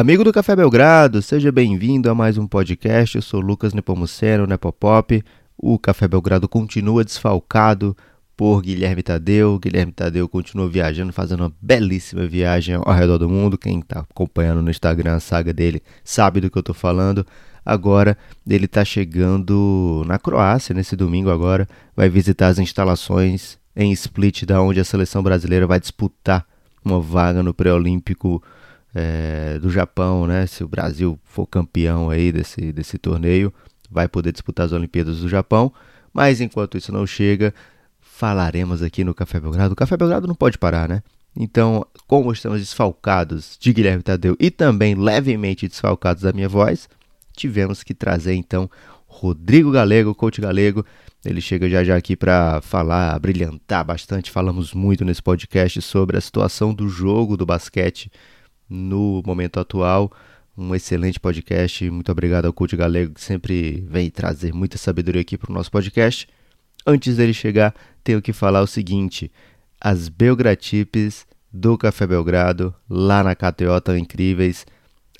Amigo do Café Belgrado, seja bem-vindo a mais um podcast. Eu sou Lucas Nepomuceno, Nepopop. O Café Belgrado continua desfalcado por Guilherme Tadeu. Guilherme Tadeu continua viajando, fazendo uma belíssima viagem ao redor do mundo. Quem está acompanhando no Instagram a saga dele sabe do que eu estou falando. Agora ele está chegando na Croácia nesse domingo agora, vai visitar as instalações em Split, da onde a seleção brasileira vai disputar uma vaga no pré-olímpico é, do Japão, né? Se o Brasil for campeão aí desse, desse torneio, vai poder disputar as Olimpíadas do Japão. Mas enquanto isso não chega, falaremos aqui no Café Belgrado. O Café Belgrado não pode parar, né? Então, como estamos desfalcados de Guilherme Tadeu e também levemente desfalcados da minha voz, tivemos que trazer então Rodrigo Galego, coach galego. Ele chega já já aqui para falar, brilhantar bastante. Falamos muito nesse podcast sobre a situação do jogo do basquete no momento atual. Um excelente podcast. Muito obrigado ao Coach Galego que sempre vem trazer muita sabedoria aqui para o nosso podcast. Antes dele chegar, tenho que falar o seguinte: as Belgratips do Café Belgrado lá na KTO estão incríveis.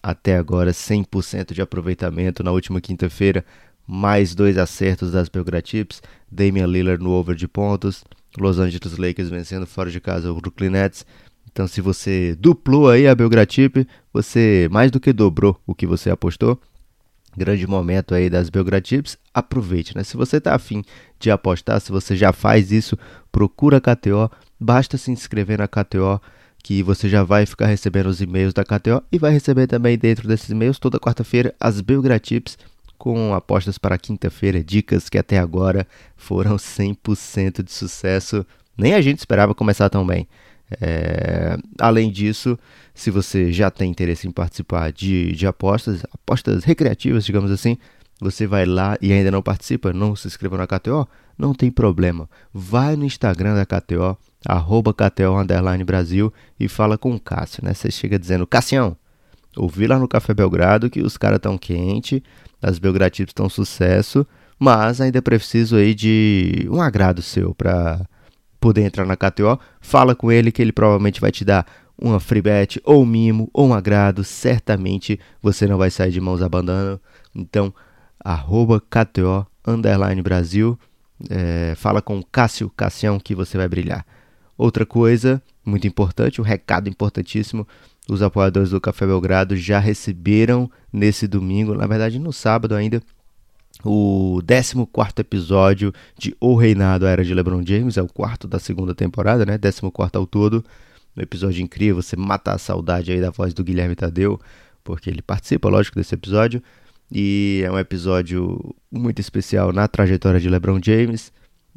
Até agora, 100% de aproveitamento. Na última quinta-feira, mais dois acertos das Belgratips. Damian Lillard no over de pontos. Los Angeles Lakers vencendo fora de casa o Brooklyn Nets. Então, se você duplou aí a Belgratip, você mais do que dobrou o que você apostou. Grande momento aí das Belgratips, aproveite, né? Se você está afim de apostar, se você já faz isso, procura a KTO, basta se inscrever na KTO que você já vai ficar recebendo os e-mails da KTO e vai receber também dentro desses e-mails toda quarta-feira as Belgratips com apostas para quinta-feira, dicas que até agora foram 100% de sucesso. Nem a gente esperava começar tão bem. É, além disso, se você já tem interesse em participar de, de apostas, apostas recreativas, digamos assim, você vai lá e ainda não participa, não se inscreva na KTO, não tem problema. Vai no Instagram da KTO, arroba KTO Brasil e fala com o Cássio, né? Você chega dizendo, Cassião, ouvi lá no Café Belgrado que os caras estão quentes, as Belgratips estão sucesso, mas ainda preciso aí de um agrado seu para poder entrar na KTO, fala com ele que ele provavelmente vai te dar uma free bet, ou um mimo, ou um agrado. Certamente você não vai sair de mãos abanando. Então, arroba KTO, underline Brasil. É, fala com Cássio Cassião que você vai brilhar. Outra coisa muito importante, um recado importantíssimo. Os apoiadores do Café Belgrado já receberam nesse domingo, na verdade no sábado ainda, o 14 episódio de O Reinado Era de LeBron James, é o quarto da segunda temporada, né? 14 ao todo. Um episódio incrível, você mata a saudade aí da voz do Guilherme Tadeu, porque ele participa, lógico, desse episódio. E é um episódio muito especial na trajetória de LeBron James.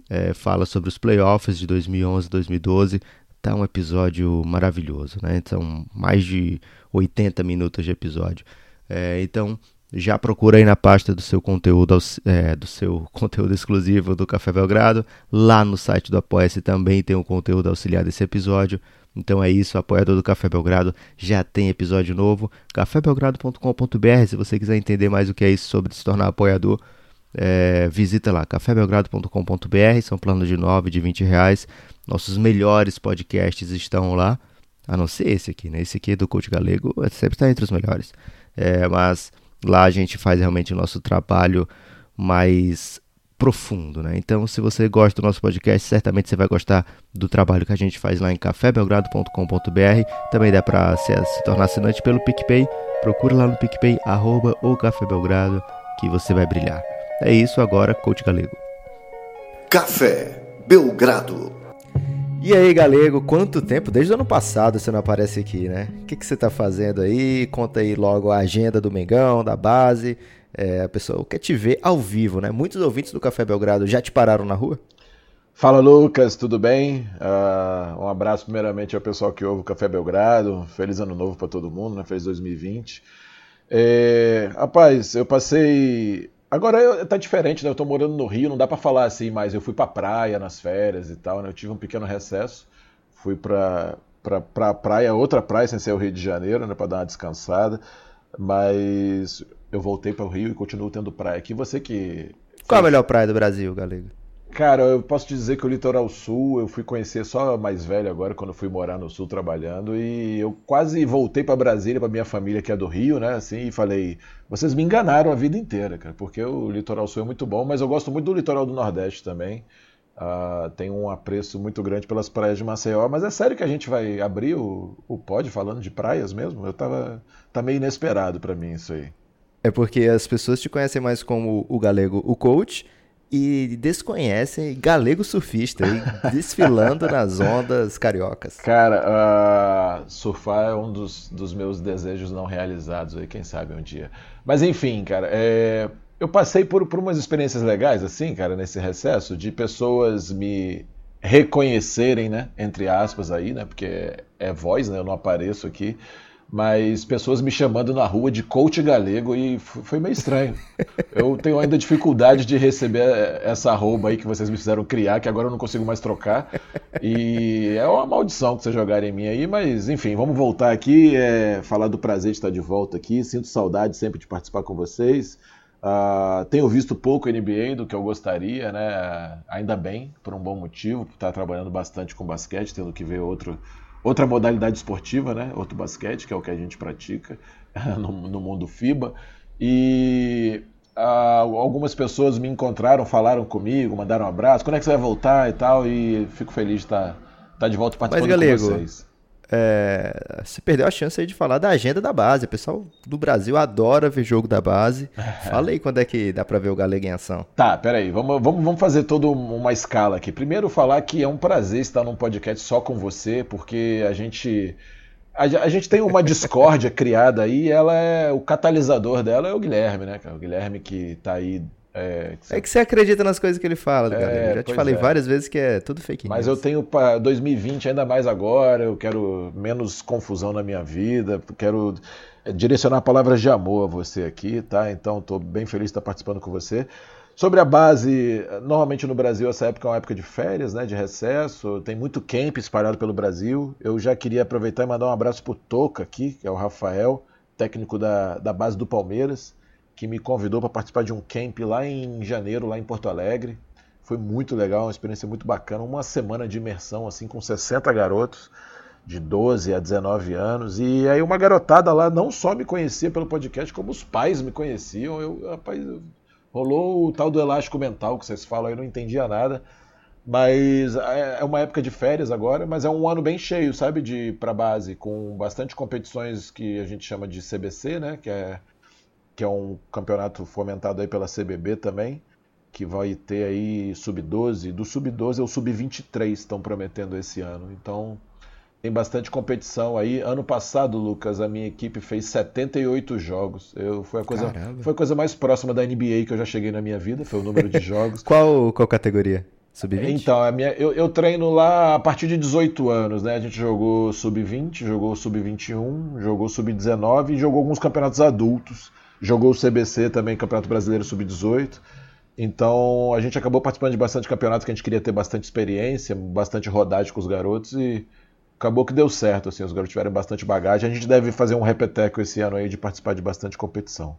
É, fala sobre os playoffs de 2011 2012. Tá um episódio maravilhoso, né? São mais de 80 minutos de episódio. É, então, já procura aí na pasta do seu conteúdo, é, do seu conteúdo exclusivo do Café Belgrado. Lá no site do Apoia-se também tem o um conteúdo auxiliar desse episódio. Então é isso, apoiador do Café Belgrado já tem episódio novo. cafébelgrado.com.br, se você quiser entender mais o que é isso sobre se tornar apoiador, é, visita lá, cafébelgrado.com.br, são planos de 9, de 20 reais. Nossos melhores podcasts estão lá, a não ser esse aqui, né? Esse aqui do Coach Galego sempre está entre os melhores. É, mas Lá a gente faz realmente o nosso trabalho mais profundo, né? Então, se você gosta do nosso podcast, certamente você vai gostar do trabalho que a gente faz lá em cafébelgrado.com.br. Também dá para se, se, tornar assinante pelo PicPay. Procura lá no PicPay, arroba o Café Belgrado, que você vai brilhar. É isso agora, Coach Galego. Café Belgrado. E aí, Galego, quanto tempo? Desde o ano passado você não aparece aqui, né? O que, que você tá fazendo aí? Conta aí logo a agenda do Mengão, da base. É, a pessoa quer te ver ao vivo, né? Muitos ouvintes do Café Belgrado já te pararam na rua? Fala, Lucas, tudo bem? Uh, um abraço primeiramente ao pessoal que ouve o Café Belgrado. Feliz ano novo para todo mundo, né? Feliz 2020. É, rapaz, eu passei Agora eu, tá diferente, né? Eu tô morando no Rio, não dá para falar assim, mas eu fui pra praia nas férias e tal, né? Eu tive um pequeno recesso, fui pra, pra, pra praia, outra praia sem ser o Rio de Janeiro, né? Pra dar uma descansada, mas eu voltei para o Rio e continuo tendo praia aqui. Você que. Qual a melhor praia do Brasil, Galego? Cara, eu posso te dizer que o Litoral Sul eu fui conhecer só mais velho agora, quando fui morar no Sul trabalhando, e eu quase voltei para Brasília, para minha família que é do Rio, né? Assim, e falei: vocês me enganaram a vida inteira, cara, porque o Litoral Sul é muito bom, mas eu gosto muito do Litoral do Nordeste também. Uh, tem um apreço muito grande pelas praias de Maceió, mas é sério que a gente vai abrir o, o pod falando de praias mesmo? Eu tava. tá meio inesperado para mim isso aí. É porque as pessoas te conhecem mais como o galego, o coach e desconhecem galego surfista desfilando nas ondas cariocas. Cara, uh, surfar é um dos, dos, meus desejos não realizados aí, quem sabe um dia. Mas enfim, cara, é, eu passei por, por umas experiências legais, assim, cara, nesse recesso, de pessoas me reconhecerem, né, entre aspas aí, né, porque é, é voz, né, eu não apareço aqui mas pessoas me chamando na rua de coach galego e foi meio estranho. Eu tenho ainda dificuldade de receber essa arroba aí que vocês me fizeram criar, que agora eu não consigo mais trocar. E é uma maldição que vocês jogarem em mim aí, mas enfim, vamos voltar aqui, é, falar do prazer de estar de volta aqui. Sinto saudade sempre de participar com vocês. Uh, tenho visto pouco NBA do que eu gostaria, né? Ainda bem, por um bom motivo, por estar trabalhando bastante com basquete, tendo que ver outro outra modalidade esportiva, né? Outro basquete, que é o que a gente pratica no, no mundo FIBA. E ah, algumas pessoas me encontraram, falaram comigo, mandaram um abraço. Quando é que você vai voltar e tal? E fico feliz de estar, estar de volta participando Mas, Galego, com vocês. É, você perdeu a chance de falar da agenda da base. O pessoal do Brasil adora ver jogo da base. Fala aí quando é que dá pra ver o Galego em ação. Tá, peraí. Vamos, vamos, vamos fazer toda uma escala aqui. Primeiro, falar que é um prazer estar num podcast só com você, porque a gente. A, a gente tem uma discórdia criada aí, ela é. O catalisador dela é o Guilherme, né, O Guilherme que tá aí é que, você... é que, você... acredita nas coisas que ele fala, é, Eu já te falei é. várias vezes que é tudo fake news. Mas eu tenho para 2020 ainda mais agora, eu quero menos confusão na minha vida, quero direcionar palavras de amor a você aqui, tá? Então estou bem feliz de estar participando com você. Sobre a base, normalmente no Brasil essa época é uma época de férias, né, de recesso, tem muito camp espalhado pelo Brasil. Eu já queria aproveitar e mandar um abraço pro Toca aqui, que é o Rafael, técnico da, da base do Palmeiras que me convidou para participar de um camp lá em janeiro, lá em Porto Alegre. Foi muito legal, uma experiência muito bacana, uma semana de imersão assim com 60 garotos de 12 a 19 anos. E aí uma garotada lá não só me conhecia pelo podcast, como os pais me conheciam. Eu, rapaz, rolou o tal do elástico mental que vocês falam, eu não entendia nada. Mas é, é uma época de férias agora, mas é um ano bem cheio, sabe, de para base, com bastante competições que a gente chama de CBC, né, que é que é um campeonato fomentado aí pela CBB também, que vai ter aí sub-12. Do sub-12 ao sub-23 estão prometendo esse ano. Então tem bastante competição aí. Ano passado, Lucas, a minha equipe fez 78 jogos. Eu, foi, a coisa, foi a coisa mais próxima da NBA que eu já cheguei na minha vida, foi o número de jogos. qual, qual categoria? Sub-20? Então, a minha, eu, eu, treino lá a partir de 18 anos, né? A gente jogou sub-20, jogou sub-21, jogou sub-19 e jogou alguns campeonatos adultos jogou o CBC também, Campeonato Brasileiro Sub-18. Então a gente acabou participando de bastante campeonatos que a gente queria ter bastante experiência, bastante rodagem com os garotos e acabou que deu certo. Assim, os garotos tiveram bastante bagagem. A gente deve fazer um repeteco esse ano aí de participar de bastante competição.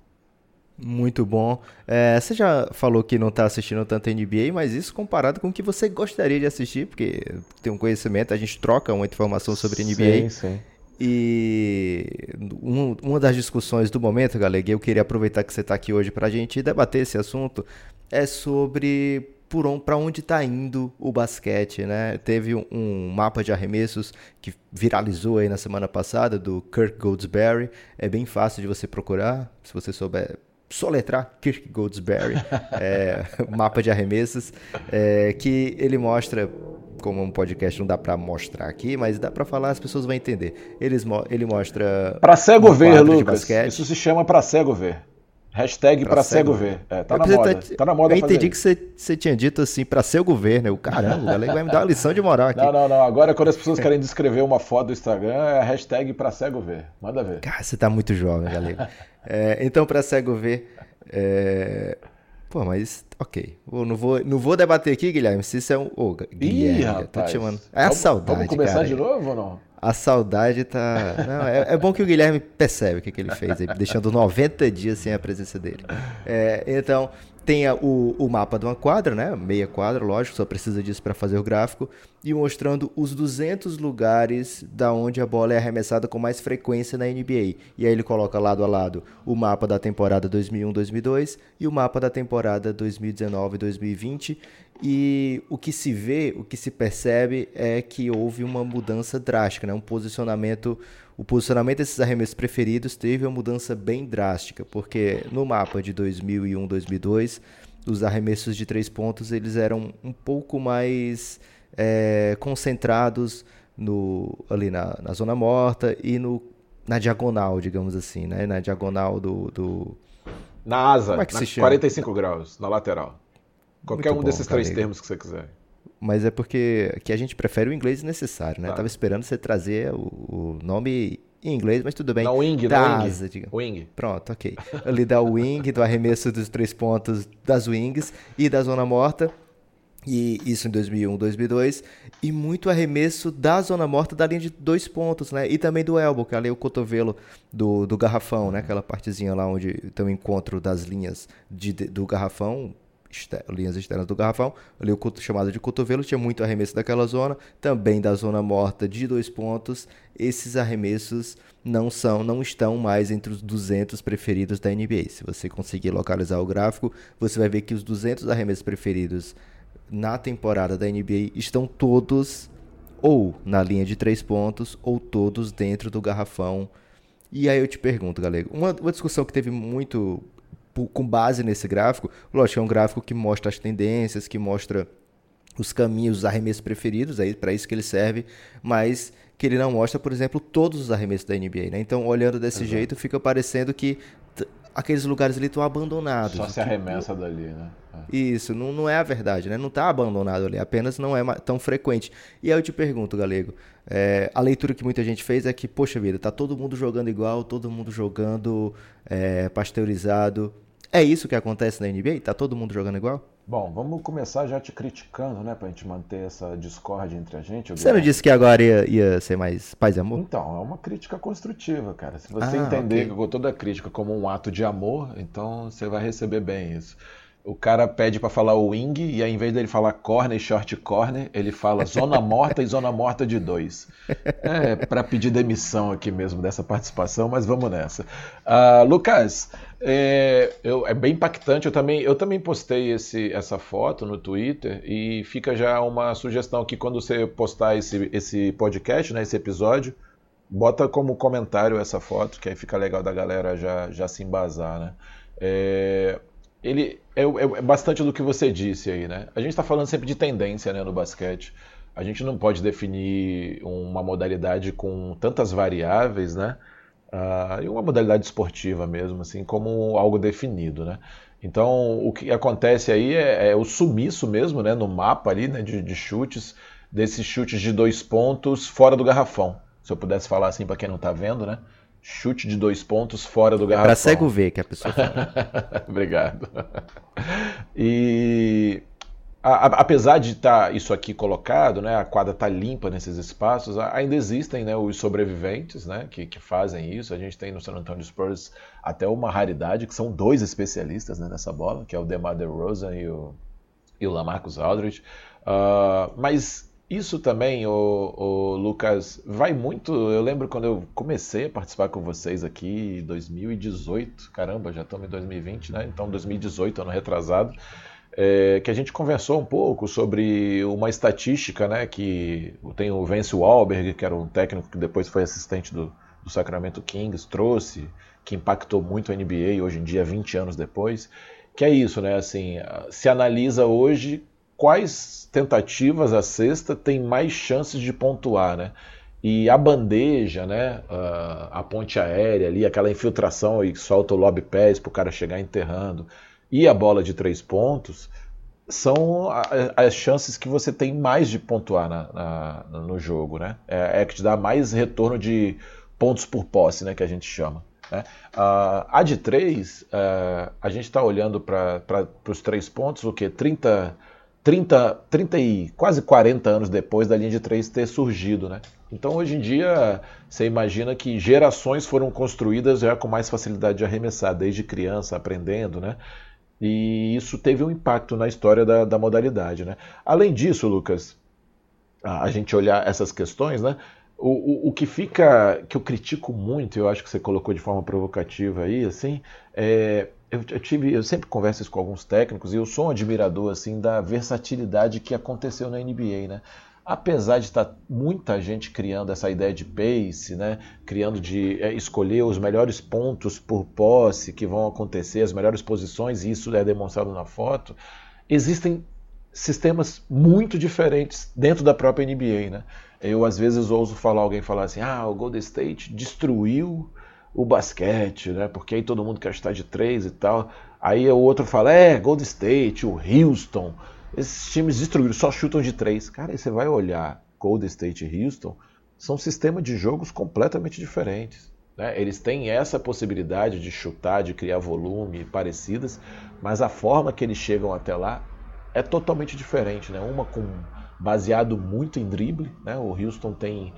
Muito bom. É, você já falou que não está assistindo tanto NBA, mas isso comparado com o que você gostaria de assistir, porque tem um conhecimento, a gente troca uma informação sobre NBA. Sim, sim. E um, uma das discussões do momento, galera, eu queria aproveitar que você está aqui hoje para a gente debater esse assunto, é sobre por on, para onde está indo o basquete, né? Teve um, um, mapa de arremessos que viralizou aí na semana passada do Kirk Goldsberry. É bem fácil de você procurar, se você souber soletrar Kirk Goldsberry, é, mapa de arremessos, é, que ele mostra como um podcast não dá para mostrar aqui, mas dá para falar, as pessoas vão entender. Eles, ele mostra. Para cego ver, Lucas. Isso se chama para cego ver. Hashtag para cego ver. É, tá, na moda. Tá, tá na moda. Eu entendi que você, tinha dito assim, para cego ver, né? O caramba, o galego vai me dar uma lição de moral aqui. Não, não, não. Agora, quando as pessoas querem descrever uma foto do Instagram, é a hashtag para cego ver. Manda ver. Cara, você tá muito jovem, galego. é, então, para cego ver. É... Pô, mas ok. Eu não vou, não vou debater aqui, Guilherme, se isso é um. Ô, Guilherme, Ih, rapaz. tô te chamando. É a vamos, saudade. Vamos começar cara. de novo ou não? A saudade tá. Não, é, é, bom que o Guilherme percebe o que, que ele fez, deixando 90 dias sem a presença dele. É, então, tem o, o mapa de uma quadra, né? Meia quadra, lógico, só precisa disso para fazer o gráfico. E mostrando os 200 lugares da onde a bola é arremessada com mais frequência na NBA. E aí ele coloca lado a lado o mapa da temporada 2001-2002 e o mapa da temporada 2019-2020. E o que se vê, o que se percebe é que houve uma mudança drástica, né? Um posicionamento o posicionamento desses arremessos preferidos teve uma mudança bem drástica, porque no mapa de 2001, 2002, os arremessos de três pontos eles eram um pouco mais é, concentrados no, ali na, na, zona morta e no, na diagonal, digamos assim, né? na diagonal do, do... Na asa, Como é que chama? 45 graus, na lateral. Qualquer Muito um bom, desses três termos que você quiser mas é porque que a gente prefere o inglês necessário, né? Tá. Tava esperando você trazer o, o, nome em inglês, mas tudo bem. Da wing, da asa, wing. wing. Pronto, ok. Ali da wing, do arremesso dos três pontos das wings e da zona morta. E isso em 2001, 2002. E muito arremesso da zona morta da linha de dois pontos, né? E também do elbow, que é ali o cotovelo do, do garrafão, né? Aquela partezinha lá onde tem o encontro das linhas de, do garrafão linhas externas do garrafão, ali o chamado de cotovelo, tinha muito arremesso daquela zona, também da zona morta de dois pontos. Esses arremessos não são, não estão mais entre os 200 preferidos da NBA. Se você conseguir localizar o gráfico, você vai ver que os 200 arremessos preferidos na temporada da NBA estão todos ou na linha de três pontos ou todos dentro do garrafão. E aí eu te pergunto, galera, uma, uma discussão que teve muito com base nesse gráfico, lógico, é um gráfico que mostra as tendências, que mostra os caminhos, os arremessos preferidos, aí para isso que ele serve, mas que ele não mostra, por exemplo, todos os arremessos da NBA, né? Então, olhando desse Exato. jeito, fica parecendo que aqueles lugares ali estão abandonados. Só se arremessa dali, né? É. Isso, não, não é a verdade, né? Não está abandonado ali, apenas não é tão frequente. E aí eu te pergunto, Galego, é, a leitura que muita gente fez é que, poxa vida, tá todo mundo jogando igual, todo mundo jogando é, pasteurizado. É isso que acontece na NBA? Tá todo mundo jogando igual? Bom, vamos começar já te criticando, né? Pra gente manter essa discórdia entre a gente. Você não disse que agora ia, ia, ser mais paz e amor? Então, é uma crítica construtiva, cara. Se você ah, entender okay. toda a crítica como um ato de amor, então você vai receber bem isso o cara pede para falar wing e ao invés dele falar corner e short corner, ele fala zona morta e zona morta de dois. É para pedir demissão aqui mesmo dessa participação, mas vamos nessa. Uh, Lucas, é, eu, é, bem impactante. Eu também, eu também postei esse, essa foto no Twitter e fica já uma sugestão que quando você postar esse, esse podcast, né, esse episódio, bota como comentário essa foto, que aí fica legal da galera já, já se embasar, né? É, ele é, é, é, bastante do que você disse aí, né? A gente está falando sempre de tendência né, no basquete. A gente não pode definir uma modalidade com tantas variáveis, né? Uh, e uma modalidade esportiva mesmo, assim, como algo definido, né? Então, o que acontece aí é, é o sumiço mesmo, né, no mapa ali, né, de, de chutes, desses chutes de dois pontos fora do garrafão. Se eu pudesse falar assim para quem não está vendo, né? Chute de dois pontos fora do garrafão. É para cego ver que a pessoa fala. Obrigado. E a, a, apesar de estar tá isso aqui colocado, né, a quadra está limpa nesses espaços, ainda existem né, os sobreviventes né, que, que, fazem isso. A gente tem no San Antonio Spurs até uma raridade, que são dois especialistas né, nessa bola, que é o DeMar DeRozan e o, e o Lamarcus Aldridge. Uh, mas isso também, o, Lucas, vai muito. Eu lembro quando eu comecei a participar com vocês aqui em 2018, caramba, já estamos em 2020, né? Então, 2018, ano retrasado, é, que a gente conversou um pouco sobre uma estatística, né? Que tem o Vance Wahlberg, que era um técnico que depois foi assistente do, do Sacramento Kings, trouxe, que impactou muito a NBA hoje em dia, 20 anos depois. Que é isso, né? Assim, se analisa hoje quais tentativas a cesta tem mais chances de pontuar, né? E a bandeja, né? a ponte aérea ali, aquela infiltração e solta o lob pés para o cara chegar enterrando, e a bola de três pontos, são as chances que você tem mais de pontuar na, na, no jogo, né? É, é, que te dá mais retorno de pontos por posse, né? Que a gente chama. Né? Uh, a de três, uh, a gente está olhando para os três pontos, o que? 30 30, 30 e quase 40 anos depois da linha de três ter surgido, né? Então hoje em dia você imagina que gerações foram construídas já com mais facilidade de arremessar, desde criança aprendendo, né? E isso teve um impacto na história da, da modalidade. Né? Além disso, Lucas, a, a gente olhar essas questões, né? O, o, o, que fica, que eu critico muito, eu acho que você colocou de forma provocativa aí, assim, é, eu, eu, tive, eu sempre converso com alguns técnicos e eu sou um admirador assim da versatilidade que aconteceu na NBA, né? apesar de estar muita gente criando essa ideia de pace, né, criando de é, escolher os melhores pontos por posse que vão acontecer, as melhores posições, e isso é demonstrado na foto, existem sistemas muito diferentes dentro da própria NBA, né? Eu às vezes ouso falar alguém falar assim: "Ah, o Golden State destruiu o basquete, né? Porque aí todo mundo quer estar de três e tal". Aí o outro fala: "É, Golden State, o Houston, esses times destruíram, só chutam de três. Cara, aí você vai olhar Golden State e Houston, são sistemas de jogos completamente diferentes. Né? Eles têm essa possibilidade de chutar, de criar volume parecidas, mas a forma que eles chegam até lá é totalmente diferente. Né? Uma com baseado muito em drible, né? o Houston tem.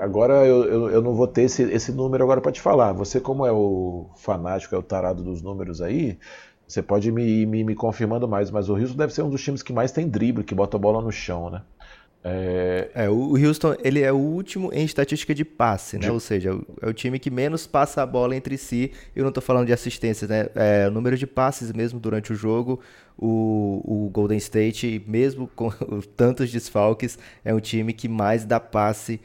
Agora eu, eu, eu não vou ter esse, esse número agora para te falar. Você, como é o fanático, é o tarado dos números aí, você pode me, me, me, confirmando mais, mas o Houston deve ser um dos times que mais tem drible, que bota a bola no chão, né? É... é, o Houston ele é o último em estatística de passe, né? De... Ou seja, é o time que menos passa a bola entre si. Eu não estou falando de assistência, né? É, o número de passes mesmo durante o jogo, o, o Golden State, mesmo com tantos desfalques, é um time que mais dá passe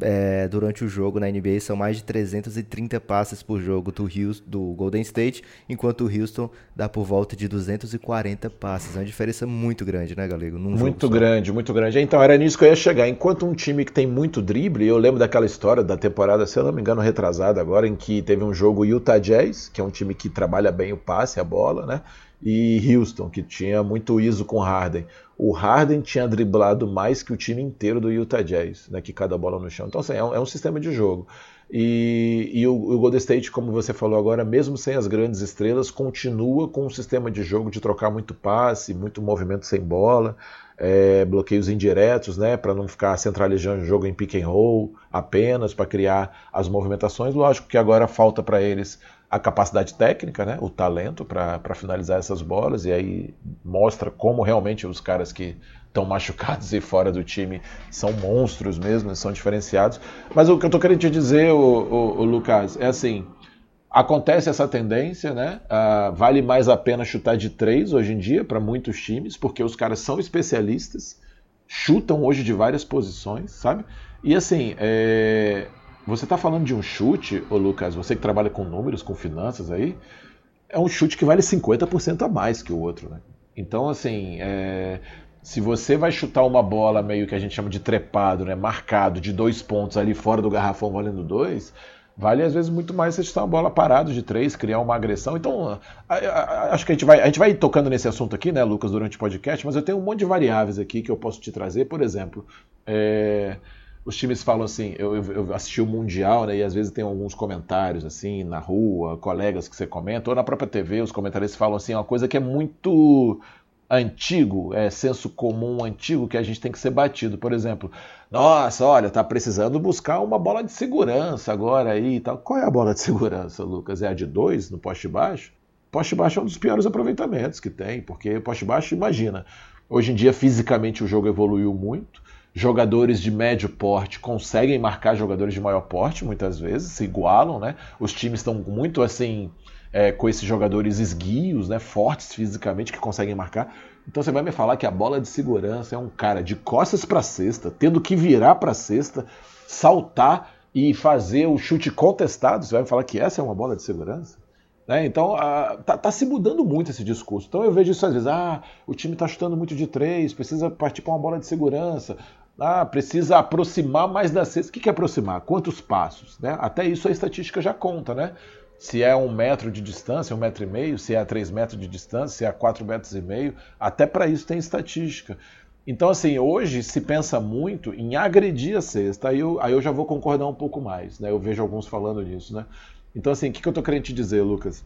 é, durante o jogo na NBA são mais de 330 passes por jogo do, Houston, do Golden State, enquanto o Houston dá por volta de 240 passes. É uma diferença muito grande, né, Galego? Num muito grande, muito grande. Então, era nisso que eu ia chegar. Enquanto um time que tem muito drible, eu lembro daquela história da temporada, se eu não me engano, retrasada agora, em que teve um jogo Utah Jazz, que é um time que trabalha bem o passe, a bola, né? E Houston, que tinha muito ISO com Harden o Harden tinha driblado mais que o time inteiro do Utah Jazz, né, que cada bola no chão. Então, assim, é um, é um sistema de jogo. E, e o, o, Golden State, como você falou agora, mesmo sem as grandes estrelas, continua com um sistema de jogo de trocar muito passe, muito movimento sem bola, é, bloqueios indiretos, né, para não ficar centralizando o jogo em pick and roll apenas, para criar as movimentações. Lógico que agora falta para eles a capacidade técnica, né, o talento para finalizar essas bolas, e aí mostra como realmente os caras que estão machucados e fora do time são monstros mesmo, são diferenciados. Mas o que eu estou querendo te dizer, o, o, o, Lucas, é assim: acontece essa tendência, né? Uh, vale mais a pena chutar de três hoje em dia para muitos times, porque os caras são especialistas, chutam hoje de várias posições, sabe? E assim, é, você está falando de um chute, ô Lucas, você que trabalha com números, com finanças aí, é um chute que vale 50% a mais que o outro, né? Então, assim, é... se você vai chutar uma bola meio que a gente chama de trepado, né? Marcado de dois pontos ali fora do garrafão valendo dois, vale às vezes muito mais você chutar uma bola parado de três, criar uma agressão. Então, a, a, acho que a gente vai, a gente vai tocando nesse assunto aqui, né, Lucas, durante o podcast, mas eu tenho um monte de variáveis aqui que eu posso te trazer. Por exemplo, é os times falam assim, eu, eu, assisti o Mundial, né, e às vezes tem alguns comentários assim, na rua, colegas que você comenta, ou na própria TV, os comentaristas falam assim, uma coisa que é muito antigo, é senso comum antigo que a gente tem que ser batido. Por exemplo, nossa, olha, tá precisando buscar uma bola de segurança agora aí e tal. Qual é a bola de segurança, Lucas? É a de dois no poste baixo? Poste baixo é um dos piores aproveitamentos que tem, porque poste baixo, imagina, hoje em dia fisicamente o jogo evoluiu muito, jogadores de médio porte conseguem marcar jogadores de maior porte, muitas vezes, se igualam, né? Os times estão muito assim, é, com esses jogadores esguios, né? Fortes fisicamente, que conseguem marcar. Então você vai me falar que a bola de segurança é um cara de costas para cesta, tendo que virar para cesta, saltar e fazer o chute contestado. Você vai me falar que essa é uma bola de segurança? Né? Então, está tá se mudando muito esse discurso. Então, eu vejo isso às vezes: ah, o time está chutando muito de três, precisa partir para uma bola de segurança. Ah, precisa aproximar mais da cesta. O que é aproximar? Quantos passos? Né? Até isso a estatística já conta, né? Se é um metro de distância, um metro e meio, se é três metros de distância, se é quatro metros e meio, até para isso tem estatística. Então, assim, hoje se pensa muito em agredir a cesta, aí eu, aí eu já vou concordar um pouco mais, né? Eu vejo alguns falando nisso, né? Então, assim, o que, que eu estou querendo te dizer, Lucas?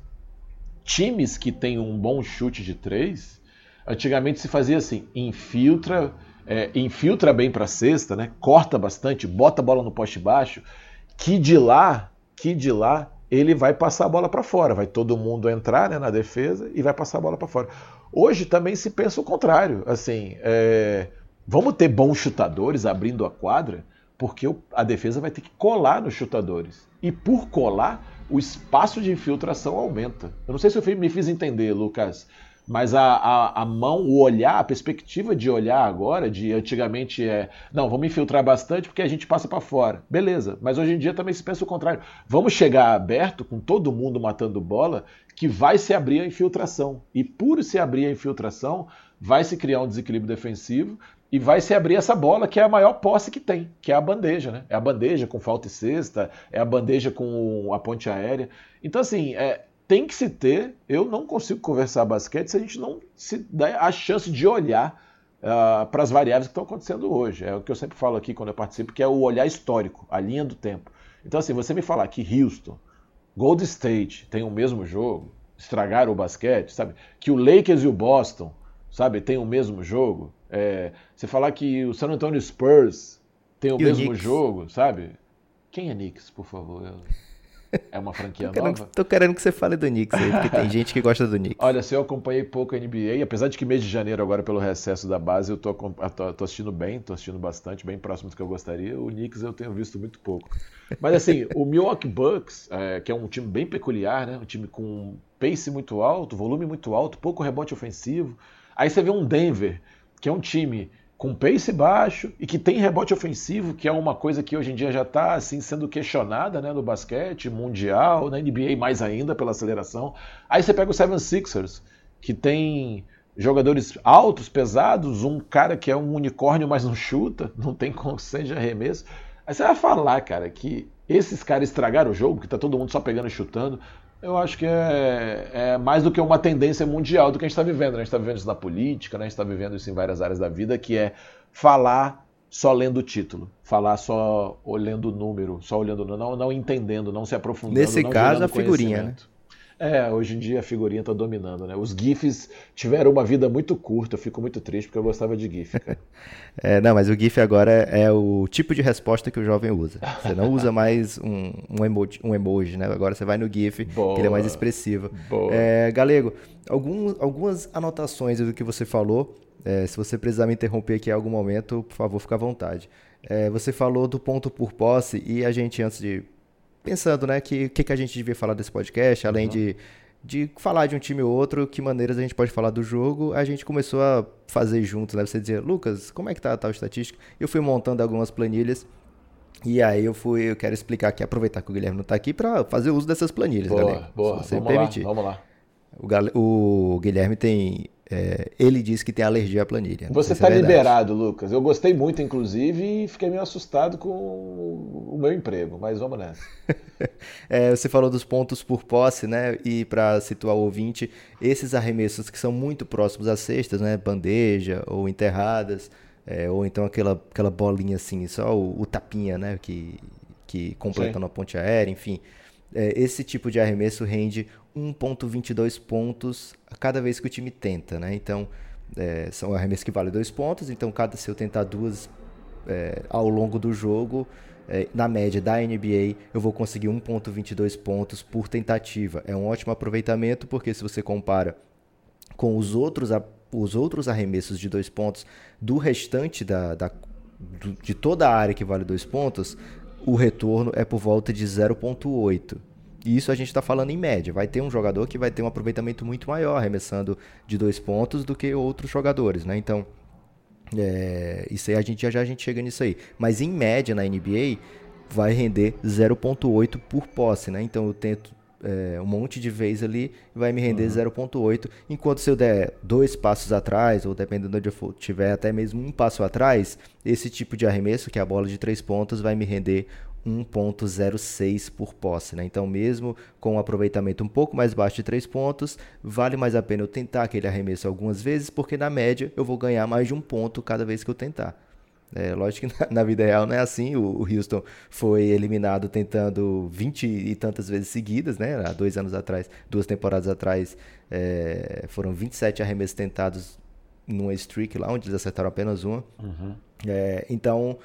Times que têm um bom chute de três, antigamente se fazia assim, infiltra é, infiltra bem para a cesta, né? corta bastante, bota a bola no poste baixo, que de lá, que de lá ele vai passar a bola para fora, vai todo mundo entrar né, na defesa e vai passar a bola para fora. Hoje também se pensa o contrário, assim, é, vamos ter bons chutadores abrindo a quadra, porque a defesa vai ter que colar nos chutadores. E por colar, o espaço de infiltração aumenta. Eu não sei se eu me fiz entender, Lucas. Mas a, a, a, mão, o olhar, a perspectiva de olhar agora, de antigamente é, não, vamos infiltrar bastante porque a gente passa para fora. Beleza, mas hoje em dia também se pensa o contrário. Vamos chegar aberto, com todo mundo matando bola, que vai se abrir a infiltração. E por se abrir a infiltração, vai se criar um desequilíbrio defensivo e vai se abrir essa bola que é a maior posse que tem, que é a bandeja, né? É a bandeja com falta e cesta, é a bandeja com a ponte aérea. Então, assim, é, tem que se ter. Eu não consigo conversar basquete se a gente não se dá a chance de olhar uh, para as variáveis que estão acontecendo hoje. É o que eu sempre falo aqui quando eu participo, que é o olhar histórico, a linha do tempo. Então, assim, você me falar que Houston, Gold State tem o mesmo jogo, estragaram o basquete, sabe? Que o Lakers e o Boston, sabe, tem o mesmo jogo. É, você falar que o San Antonio Spurs tem o e mesmo o jogo, sabe? Quem é Knicks, por favor? Eu... É uma franquia tô nova? tô querendo que você fale do Knicks aí, porque tem gente que gosta do Knicks. Olha, se eu acompanhei pouco a NBA, apesar de que mês de janeiro, agora pelo recesso da base, eu tô, tô, tô, assistindo bem, tô assistindo bastante, bem próximo do que eu gostaria. O Knicks eu tenho visto muito pouco. Mas assim, o Milwaukee Bucks, é, que é um time bem peculiar, né? Um time com pace muito alto, volume muito alto, pouco rebote ofensivo. Aí você vê um Denver, que é um time com pace baixo e que tem rebote ofensivo, que é uma coisa que hoje em dia já está assim sendo questionada né, no basquete mundial, na NBA mais ainda pela aceleração. Aí você pega o Seven Sixers, que tem jogadores altos, pesados, um cara que é um unicórnio, mas não chuta, não tem consciência de arremesso. Aí você vai falar, cara, que esses caras estragaram o jogo, que tá todo mundo só pegando e chutando eu acho que é, é, mais do que uma tendência mundial do que a gente está vivendo. Né? A gente está vivendo isso na política, né? a gente está vivendo isso em várias áreas da vida, que é falar só lendo o título, falar só olhando o número, só olhando não, não entendendo, não se aprofundando. Nesse caso, a figurinha, né? É, hoje em dia a figurinha tá dominando, né? Os GIFs tiveram uma vida muito curta, eu fico muito triste porque eu gostava de GIF, cara. é, não, mas o GIF agora é o tipo de resposta que o jovem usa. Você não usa mais um, um, emoji, um emoji, né? Agora você vai no GIF, Boa. que ele é mais expressivo. Boa. É, Galego, algum, algumas anotações do que você falou. É, se você precisar me interromper aqui em algum momento, por favor, fique à vontade. É, você falou do ponto por posse e a gente, antes de pensando, né, que que, que a gente devia falar desse podcast, além uhum. de, de falar de um time ou outro, que maneiras a gente pode falar do jogo, a gente começou a fazer juntos, né? Você dizia, Lucas, como é que tá a tal estatística? Eu fui montando algumas planilhas e aí eu fui, eu quero explicar aqui, aproveitar que o Guilherme não está aqui para fazer uso dessas planilhas, boa, galera. Boa, se você vamos permitir. Lá, vamos lá. O, o Guilherme tem é, ele disse que tem alergia à planilha. Você está é liberado, Lucas. Eu gostei muito, inclusive, e fiquei meio assustado com o meu emprego, mas vamos nessa. é, você falou dos pontos por posse, né? E para situar o ouvinte, esses arremessos que são muito próximos às cestas, né? Bandeja ou enterradas, é, ou então aquela, aquela bolinha assim, só o, o tapinha, né? Que, que completando a ponte aérea, enfim. É, esse tipo de arremesso rende 1.22 pontos a cada vez que o time tenta, né? Então, é, são arremessos que valem dois pontos, então cada se eu tentar duas é, ao longo do jogo, é, na média da NBA, eu vou conseguir 1.22 pontos por tentativa. É um ótimo aproveitamento, porque se você compara com os outros, os outros arremessos de dois pontos do restante da, da de toda a área que vale dois pontos, o retorno é por volta de 0.8. E isso a gente está falando em média. Vai ter um jogador que vai ter um aproveitamento muito maior arremessando de dois pontos do que outros jogadores, né? Então, é, isso aí a gente já, já a gente chega nisso aí. Mas em média na NBA vai render 0.8 por posse, né? Então eu tento é, um monte de vezes ali vai me render uhum. 0.8. Enquanto se eu der dois passos atrás, ou dependendo de onde eu for, tiver até mesmo um passo atrás, esse tipo de arremesso, que é a bola de três pontos, vai me render 1.06 por posse, né? Então, mesmo com um aproveitamento um pouco mais baixo de 3 pontos, vale mais a pena eu tentar aquele arremesso algumas vezes, porque na média eu vou ganhar mais de um ponto cada vez que eu tentar. É, lógico que na, na, vida real não é assim. O, o, Houston foi eliminado tentando 20 e tantas vezes seguidas, né? Há dois anos atrás, duas temporadas atrás, é, foram 27 arremessos tentados numa streak lá, onde eles acertaram apenas uma. Uhum. É, então,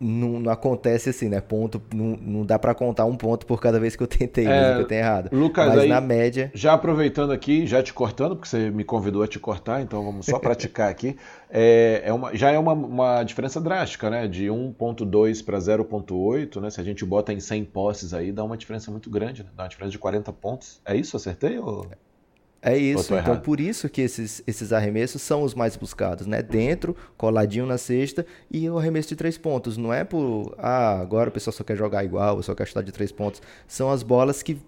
não, não, acontece assim, né? Ponto, não, não dá para contar um ponto por cada vez que eu tentei, é, que eu tenho errado. Lucas, Mas aí, na média. Já aproveitando aqui, já te cortando, porque você me convidou a te cortar, então vamos só praticar aqui. É, é uma, já é uma, uma diferença drástica, né? De 1,2 para 0,8, né? Se a gente bota em 100 posses aí, dá uma diferença muito grande, né? Dá uma diferença de 40 pontos. É isso? Acertei? Ou... É isso, então errado? por isso que esses, esses arremessos são os mais buscados, né? Dentro, coladinho na cesta e o arremesso de três pontos. Não é por, ah, agora o pessoal só quer jogar igual, só quer chutar de três pontos. São as bolas que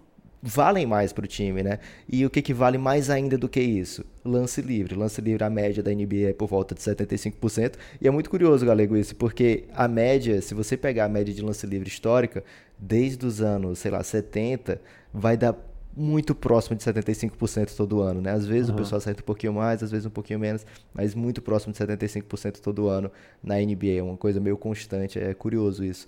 valem mais para o time, né? E o que, que vale mais ainda do que isso? Lance livre. Lance livre, a média da NBA é por volta de 75%. E é muito curioso, Galego, isso, porque a média, se você pegar a média de lance livre histórica, desde os anos, sei lá, 70, vai dar muito próximo de 75% todo ano, né? Às vezes uhum. o pessoal acerta um pouquinho mais, às vezes um pouquinho menos, mas muito próximo de 75% todo ano na NBA, é uma coisa meio constante, é curioso isso.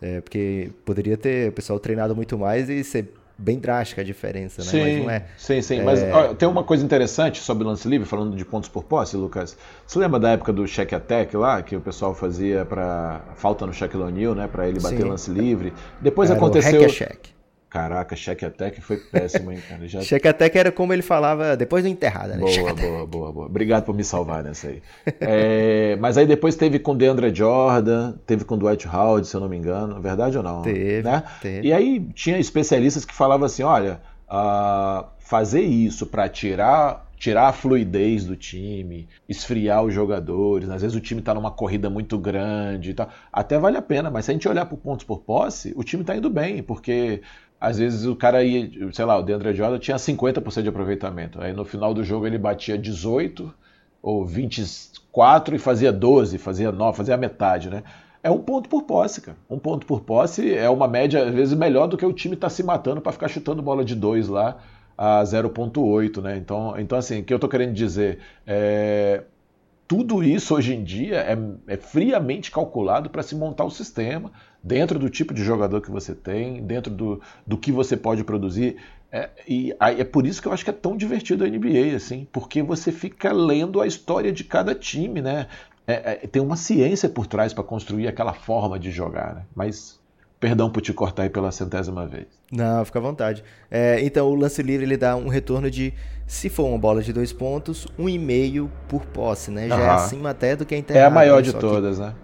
É, porque poderia ter o pessoal treinado muito mais e ser bem drástica a diferença, né? Sim, mas não é. Sim, sim. É... Mas ó, tem uma coisa interessante sobre lance livre, falando de pontos por posse, Lucas. Você lembra da época do check attack lá, que o pessoal fazia para falta no Shaquille O'Neal, né, para ele bater sim. lance livre? Depois Era aconteceu. O hack -check. Caraca, cheque attack foi péssimo, hein, cara? Já... cheque attack era como ele falava depois da enterrada, né? Boa, boa, boa, boa. Obrigado por me salvar nessa aí. é, mas aí depois teve com DeAndre Jordan, teve com Dwight Howard, se eu não me engano. Verdade ou não? Teve, né? teve. E aí tinha especialistas que falavam assim, olha, uh, fazer isso para tirar tirar a fluidez do time, esfriar os jogadores. Às vezes o time está numa corrida muito grande e tal. Até vale a pena, mas se a gente olhar por pontos por posse, o time está indo bem, porque às vezes o cara ia, sei lá, o Deandre Jordan tinha 50% de aproveitamento. Aí no final do jogo ele batia 18 ou 24 e fazia 12, fazia 9, fazia a metade, né? É um ponto por posse, cara. Um ponto por posse é uma média, às vezes, melhor do que o time tá se matando para ficar chutando bola de 2 lá a 0.8, né? Então, então, assim, o que eu tô querendo dizer é tudo isso hoje em dia é, é friamente calculado para se montar o sistema, dentro do tipo de jogador que você tem, dentro do, do que você pode produzir. É, e aí é por isso que eu acho que é tão divertido a NBA, assim, porque você fica lendo a história de cada time, né? É, é, tem uma ciência por trás para construir aquela forma de jogar, né? Mas Perdão por te cortar aí pela centésima vez. Não, fica à vontade. É, então, o lance livre ele dá um retorno de, se for uma bola de dois pontos, um e meio por posse, né? Já é acima até do que a internet. É a maior de todas, né?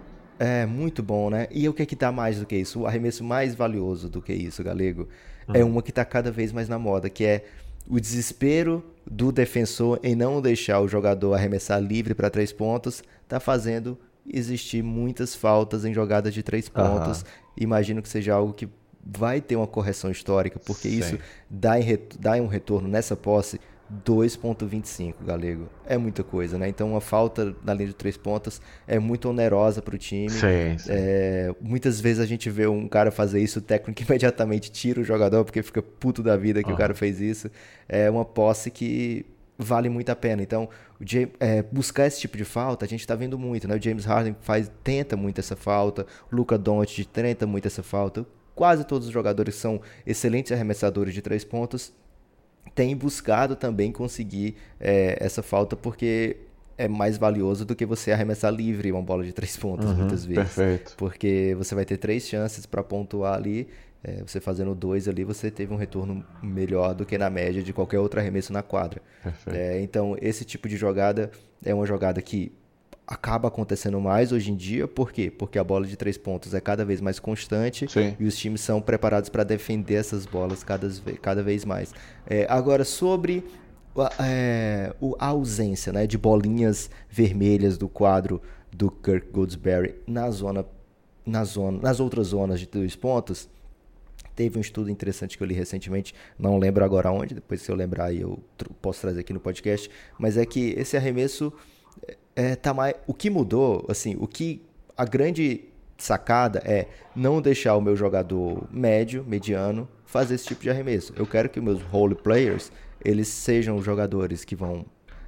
É, muito bom, né? E o que é que dá mais do que isso? O arremesso mais valioso do que isso, Galego, hum. é uma que está cada vez mais na moda, que é o desespero do defensor em não deixar o jogador arremessar livre para três pontos, tá fazendo existir muitas faltas em jogadas de três pontos. Uhum. Imagino que seja algo que vai ter uma correção histórica, porque Sim. isso dá, em, dá em um retorno nessa posse 2.25, Galego. É muita coisa, né? Então, uma falta na linha de três pontas é muito onerosa para o time. Sim, sim. É, muitas vezes a gente vê um cara fazer isso, o técnico imediatamente tira o jogador porque fica puto da vida que uhum. o cara fez isso. É uma posse que vale muito a pena. Então, James, é, buscar esse tipo de falta, a gente está vendo muito, né? O James Harden faz, tenta muito essa falta, o Luca Doncic tenta muito essa falta. Quase todos os jogadores são excelentes arremessadores de três pontos, têm buscado também conseguir é, essa falta porque é mais valioso do que você arremessar livre uma bola de três pontos uhum, muitas vezes. Perfeito. Porque você vai ter três chances para pontuar ali é, você fazendo dois ali, você teve um retorno melhor do que na média de qualquer outro arremesso na quadra. É, então, esse tipo de jogada é uma jogada que acaba acontecendo mais hoje em dia. Por quê? Porque a bola de três pontos é cada vez mais constante Sim. e os times são preparados para defender essas bolas cada, cada vez mais. É, agora, sobre é, a ausência né, de bolinhas vermelhas do quadro do Kirk Goldsberry na zona, na zona, nas outras zonas de dois pontos Teve um estudo interessante que eu li recentemente, não lembro agora onde, depois se eu lembrar aí eu posso trazer aqui no podcast, mas é que esse arremesso é, tá mais, o que mudou, assim, o que a grande sacada é não deixar o meu jogador médio, mediano, fazer esse tipo de arremesso. Eu quero que os meus role players, eles sejam jogadores que vão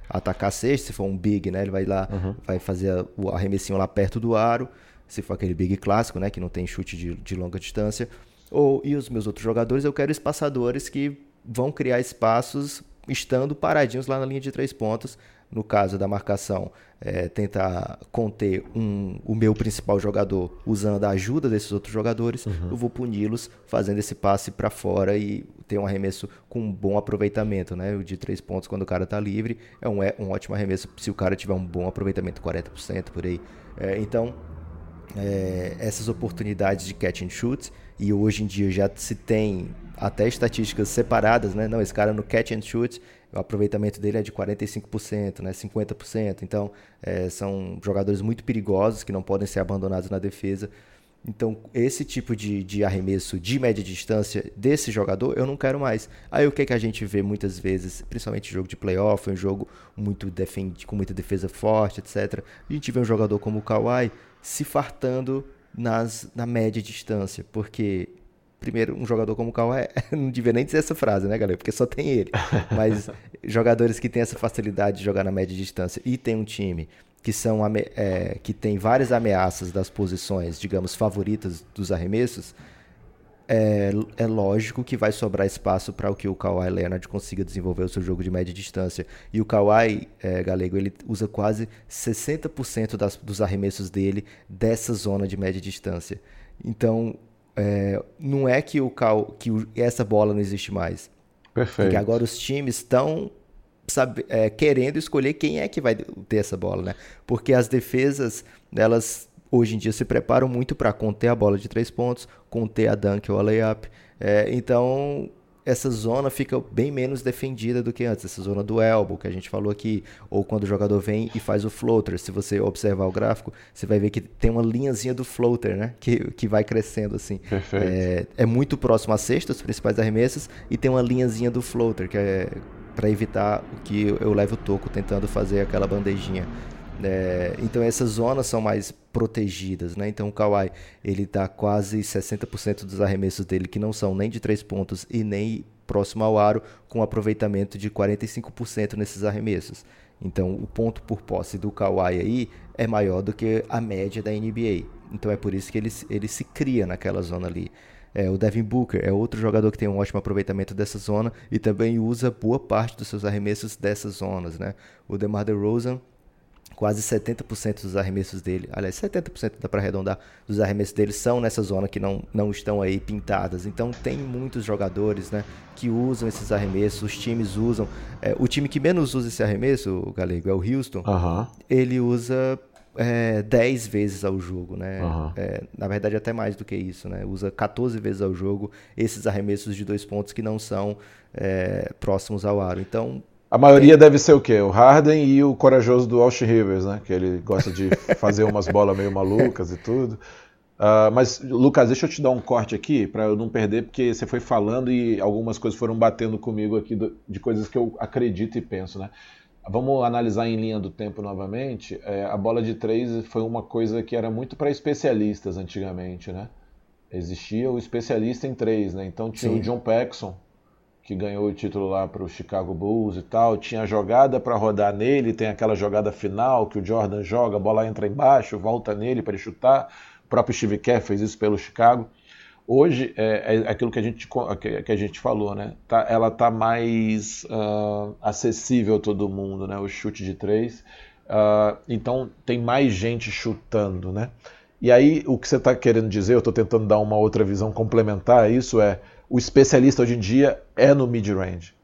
atacar sexta, se for um big, né, ele vai lá, uhum. vai fazer o arremessinho lá perto do aro, se for aquele big clássico, né, que não tem chute de, de longa distância, ou, e os meus outros jogadores, eu quero espaçadores que vão criar espaços estando paradinhos lá na linha de três pontos, no caso da marcação, é, tentar conter um, o meu principal jogador usando a ajuda desses outros jogadores, uhum. eu vou puni-los fazendo esse passe para fora e ter um arremesso com um bom aproveitamento, né? O de três pontos quando o cara está livre é um, é um ótimo arremesso se o cara tiver um bom aproveitamento, 40% por aí. É, então, é, essas oportunidades de catch and shoot e hoje em dia já se tem até estatísticas separadas, né? Não, esse cara no catch and shoot, o aproveitamento dele é de 45%, né? 50%. Então, é, são jogadores muito perigosos que não podem ser abandonados na defesa. Então, esse tipo de, de arremesso de média distância desse jogador, eu não quero mais. Aí o que, é que a gente vê muitas vezes, principalmente jogo de playoff, um jogo muito defende, com muita defesa forte, etc. A gente vê um jogador como o Kawhi se fartando nas, na média distância, porque primeiro, um jogador como o Kawhi, não devia nem dizer essa frase, né, galera? Porque só tem ele. Mas jogadores que têm essa facilidade de jogar na média distância e tem um time que são é, que tem várias ameaças das posições, digamos, favoritas dos arremessos, é, é lógico que vai sobrar espaço para o que o Kawhi Leonard consiga desenvolver o seu jogo de média distância. E o Kawhi, é, Galego, ele usa quase 60% das, dos arremessos dele dessa zona de média distância. Então, é, não é que, o Cal, que o, essa bola não existe mais. Perfeito. Porque agora os times estão é, querendo escolher quem é que vai ter essa bola, né? Porque as defesas, elas hoje em dia se preparam muito para conter a bola de três pontos, conter a dunk ou a layup. É, então, essa zona fica bem menos defendida do que antes, essa zona do elbow que a gente falou aqui, ou quando o jogador vem e faz o floater. Se você observar o gráfico, você vai ver que tem uma linhazinha do floater, né? Que, que vai crescendo assim. Perfeito. É, é muito próximo à cesta, os principais arremessos, e tem uma linhazinha do floater, que é para evitar que eu leve o toco tentando fazer aquela bandejinha. É, então essas zonas são mais protegidas, né? Então o Kawhi ele dá quase 60% dos arremessos dele que não são nem de três pontos e nem próximo ao aro, com aproveitamento de 45% nesses arremessos. Então o ponto por posse do Kawhi aí é maior do que a média da NBA. Então é por isso que ele, ele se cria naquela zona ali. É, o Devin Booker é outro jogador que tem um ótimo aproveitamento dessa zona e também usa boa parte dos seus arremessos dessas zonas, né? O DeMar DeRozan quase 70% dos arremessos dele, aliás, 70% dá para arredondar, dos arremessos dele são nessa zona que não, não estão aí pintadas. Então tem muitos jogadores né, que usam esses arremessos, os times usam. É, o time que menos usa esse arremesso, o Galego, é o Houston. Uhum. Ele usa é, 10 vezes ao jogo, né? Uhum. É, na verdade, até mais do que isso, né? Usa 14 vezes ao jogo esses arremessos de dois pontos que não são é, próximos ao aro. Então, a maioria deve ser o quê? O Harden e o corajoso do Alsh Rivers, né? Que ele gosta de fazer umas bolas meio malucas e tudo. Uh, mas, Lucas, deixa eu te dar um corte aqui para eu não perder, porque você foi falando e algumas coisas foram batendo comigo aqui de coisas que eu acredito e penso, né? Vamos analisar em linha do tempo novamente. É, a bola de três foi uma coisa que era muito para especialistas antigamente, né? Existia o especialista em três, né? Então tinha Sim. o John Paxson, que ganhou o título lá para o Chicago Bulls e tal, tinha jogada para rodar nele, tem aquela jogada final que o Jordan joga, a bola entra embaixo, volta nele para ele chutar. O próprio Steve Kerr fez isso pelo Chicago. Hoje é, é aquilo que a gente, que a gente falou, né? Tá, ela tá mais uh, acessível a todo mundo, né? O chute de três. Uh, então tem mais gente chutando, né? E aí o que você está querendo dizer, eu estou tentando dar uma outra visão complementar a isso é o especialista hoje em dia é no mid-range.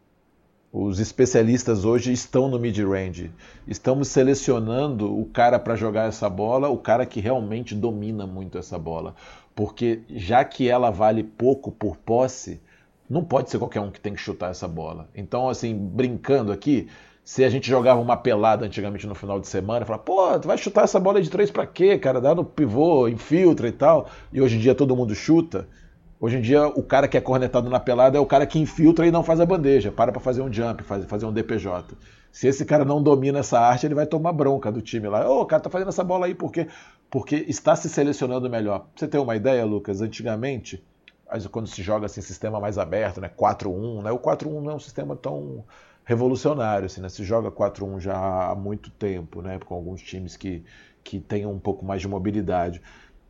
Os especialistas hoje estão no mid-range. Estamos selecionando o cara para jogar essa bola, o cara que realmente domina muito essa bola. Porque já que ela vale pouco por posse, não pode ser qualquer um que tem que chutar essa bola. Então, assim, brincando aqui, se a gente jogava uma pelada antigamente no final de semana, falava, pô, tu vai chutar essa bola de três para quê, cara? Dá no pivô, infiltra e tal. E hoje em dia todo mundo chuta. Hoje em dia, o cara que é cornetado na pelada é o cara que infiltra e não faz a bandeja, para para fazer um jump, faz, fazer um DPJ. Se esse cara não domina essa arte, ele vai tomar bronca do time lá. Ô, oh, cara tá fazendo essa bola aí por quê? Porque está se selecionando melhor. Você ter uma ideia, Lucas, antigamente, quando se joga assim, sistema mais aberto, né, 4-1, né, o 4-1 não é um sistema tão revolucionário, assim, né, se joga 4-1 já há muito tempo, né, com alguns times que, que tenham um pouco mais de mobilidade.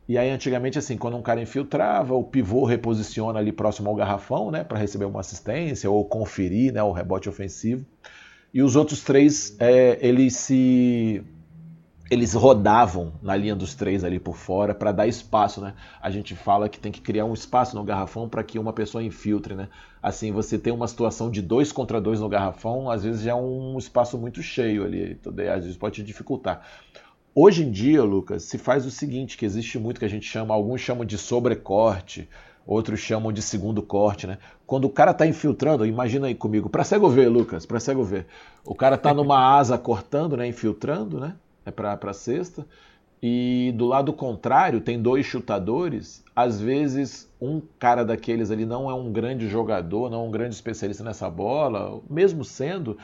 E aí, antigamente, assim, quando um cara infiltrava, o pivô reposiciona ali próximo ao garrafão, né, para receber uma assistência ou conferir, né, o rebote ofensivo. e os outros três é, eles se eles rodavam na linha dos três ali por fora para dar espaço, né? A gente fala que tem que criar um espaço no garrafão para que uma pessoa infiltre, né? Assim, você tem uma situação de dois contra dois no garrafão, às vezes já é um espaço muito cheio ali, então, às vezes pode dificultar. Hoje em dia, Lucas, se faz o seguinte, que existe muito que a gente chama, alguns chamam de sobrecorte, outros chamam de segundo corte, né? Quando o cara está infiltrando, imagina aí comigo, para cego ver, Lucas, para cego ver. O cara está numa asa cortando, né, infiltrando, né? É para a cesta. E do lado contrário, tem dois chutadores. Às vezes, um cara daqueles ali não é um grande jogador, não é um grande especialista nessa bola, mesmo sendo,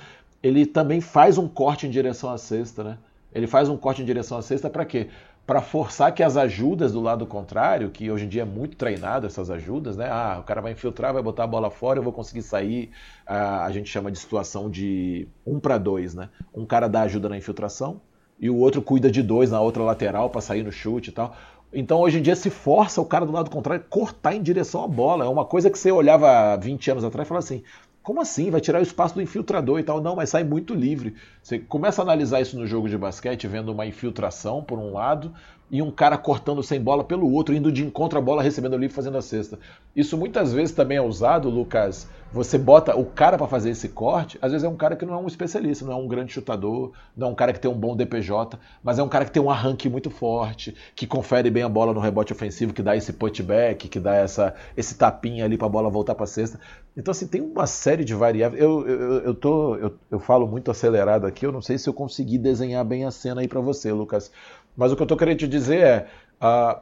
ele também faz um corte em direção à cesta, né? Ele faz um corte em direção à cesta para quê? Para forçar que as ajudas do lado contrário, que hoje em dia é muito treinado essas ajudas, né? Ah, o cara vai infiltrar, vai botar a bola fora, eu vou conseguir sair. Ah, a gente chama de situação de um para dois, né? Um cara dá ajuda na infiltração, e o outro cuida de dois na outra lateral para sair no chute e tal. Então hoje em dia se força o cara do lado contrário cortar em direção à bola. É uma coisa que você olhava 20 anos atrás e falava assim: como assim? Vai tirar o espaço do infiltrador e tal? Não, mas sai muito livre. Você começa a analisar isso no jogo de basquete, vendo uma infiltração por um lado e um cara cortando sem bola pelo outro, indo de encontro à bola, recebendo livre, fazendo a cesta. Isso muitas vezes também é usado, Lucas. Você bota o cara para fazer esse corte, às vezes é um cara que não é um especialista, não é um grande chutador, não é um cara que tem um bom DPJ, mas é um cara que tem um arranque muito forte, que confere bem a bola no rebote ofensivo, que dá esse putback, que dá essa, esse tapinha ali para a bola voltar para cesta. Então, assim, tem uma série de variáveis. Eu, eu, eu, tô, eu, eu falo muito acelerado aqui, eu não sei se eu consegui desenhar bem a cena aí para você, Lucas. Mas o que eu estou querendo te dizer é,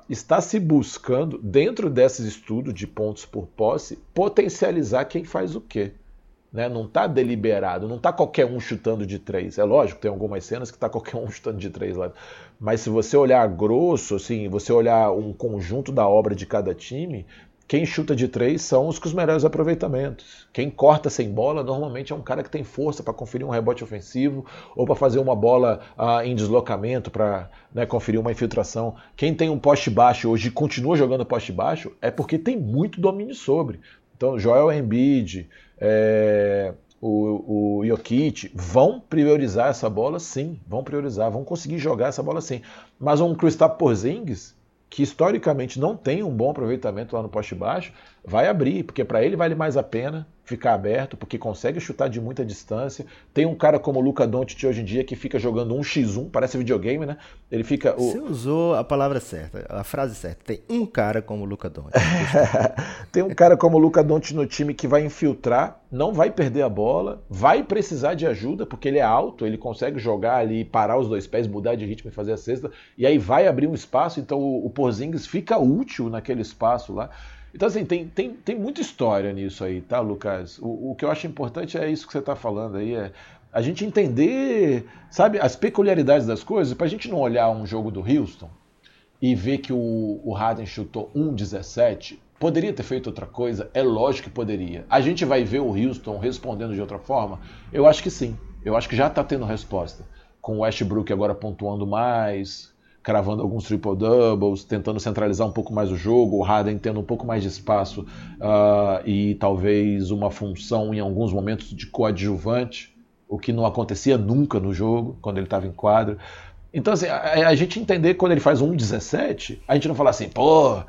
está se buscando, dentro desses estudos de pontos por posse, potencializar quem faz o quê. Né? Não está deliberado, não está qualquer um chutando de três. É lógico, tem algumas cenas que está qualquer um chutando de três lá. Mas se você olhar grosso, assim, você olhar um conjunto da obra de cada time, quem chuta de três são os com os melhores aproveitamentos. Quem corta sem bola normalmente é um cara que tem força para conferir um rebote ofensivo ou para fazer uma bola ah, em deslocamento, para né, conferir uma infiltração. Quem tem um poste baixo hoje e continua jogando poste baixo é porque tem muito domínio sobre. Então, Joel Embiid, é, o, o Jokic vão priorizar essa bola sim, vão priorizar, vão conseguir jogar essa bola sim. Mas um Kristaps Porzingis que historicamente não tem um bom aproveitamento lá no poste baixo, vai abrir, porque para ele vale mais a pena ficar aberto, porque consegue chutar de muita distância. Tem um cara como o Luca Doncic hoje em dia que fica jogando um x1, parece videogame, né? Ele fica o... Você usou a palavra certa, a frase certa. Tem um cara como o Luca Doncic. Tem um cara como o Luca Doncic no time que vai infiltrar, não vai perder a bola, vai precisar de ajuda porque ele é alto, ele consegue jogar ali, parar os dois pés, mudar de ritmo e fazer a cesta, e aí vai abrir um espaço, então o, o Porzingis fica útil naquele espaço lá. Então, assim, tem, tem, tem muita história nisso aí, tá, Lucas? O, o que eu acho importante é isso que você está falando aí, é a gente entender, sabe, as peculiaridades das coisas, para a gente não olhar um jogo do Houston e ver que o, o Harden chutou 1,17, poderia ter feito outra coisa? É lógico que poderia. A gente vai ver o Houston respondendo de outra forma? Eu acho que sim. Eu acho que já está tendo resposta. Com o Westbrook agora pontuando mais, cravando alguns triple-doubles, tentando centralizar um pouco mais o jogo, o Harden tendo um pouco mais de espaço uh, e talvez uma função em alguns momentos de coadjuvante, o que não acontecia nunca no jogo, quando ele estava em quadro. Então, assim, a, a, gente entender quando ele faz um 17, a gente não fala assim, pô.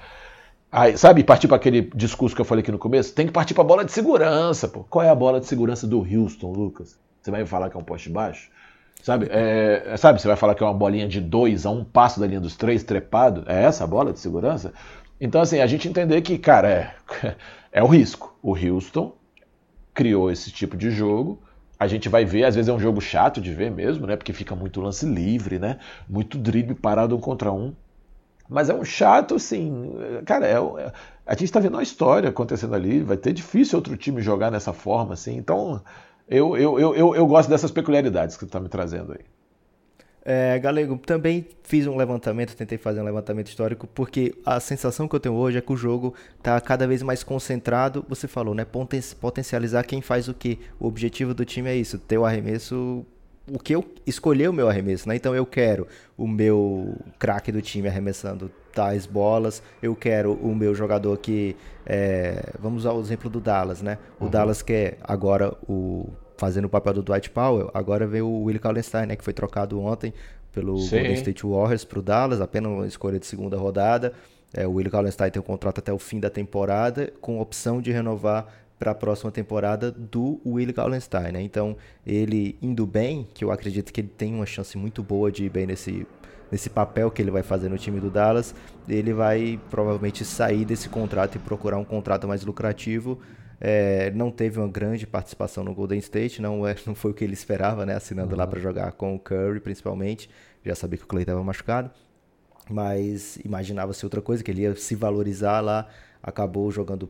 Aí, sabe, partir para aquele discurso que eu falei aqui no começo? Tem que partir para a bola de segurança, pô. Qual é a bola de segurança do Houston, Lucas? Você vai me falar que é um poste baixo? Sabe, é, sabe, você vai falar que é uma bolinha de dois a um passo da linha dos três, trepado. É essa a bola de segurança? Então, assim, a gente entender que, cara, é, é o risco. O Houston criou esse tipo de jogo. A gente vai ver, às vezes é um jogo chato de ver mesmo, né? Porque fica muito lance livre, né? Muito drible parado um contra um. Mas é um chato, assim. Cara, é, é a gente está vendo uma história acontecendo ali. Vai ter difícil outro time jogar nessa forma, assim. Então, eu, eu, eu, eu, eu gosto dessas peculiaridades que você está me trazendo aí. É, Galego, também fiz um levantamento, tentei fazer um levantamento histórico, porque a sensação que eu tenho hoje é que o jogo está cada vez mais concentrado. Você falou, né? Poten potencializar quem faz o que. O objetivo do time é isso, ter o arremesso. O que eu escolher o meu arremesso, né? Então eu quero o meu craque do time arremessando tais bolas. Eu quero o meu jogador que. É, vamos usar o exemplo do Dallas, né? O uhum. Dallas quer agora o fazendo o papel do Dwight Powell. Agora veio o Willie Kallenstein, né, que foi trocado ontem pelo Sim. Golden State Warriors para o Dallas, apenas uma escolha de segunda rodada. É, o Willie Kallenstein tem um contrato até o fim da temporada, com opção de renovar para a próxima temporada do Willie Kallenstein. Né? Então, ele indo bem, que eu acredito que ele tem uma chance muito boa de ir bem nesse, nesse papel que ele vai fazer no time do Dallas, ele vai provavelmente sair desse contrato e procurar um contrato mais lucrativo. É, não teve uma grande participação no Golden State, não, é, não foi o que ele esperava, né? Assinando uhum. lá para jogar com o Curry, principalmente. Já sabia que o Clay estava machucado, mas imaginava-se outra coisa, que ele ia se valorizar lá. Acabou jogando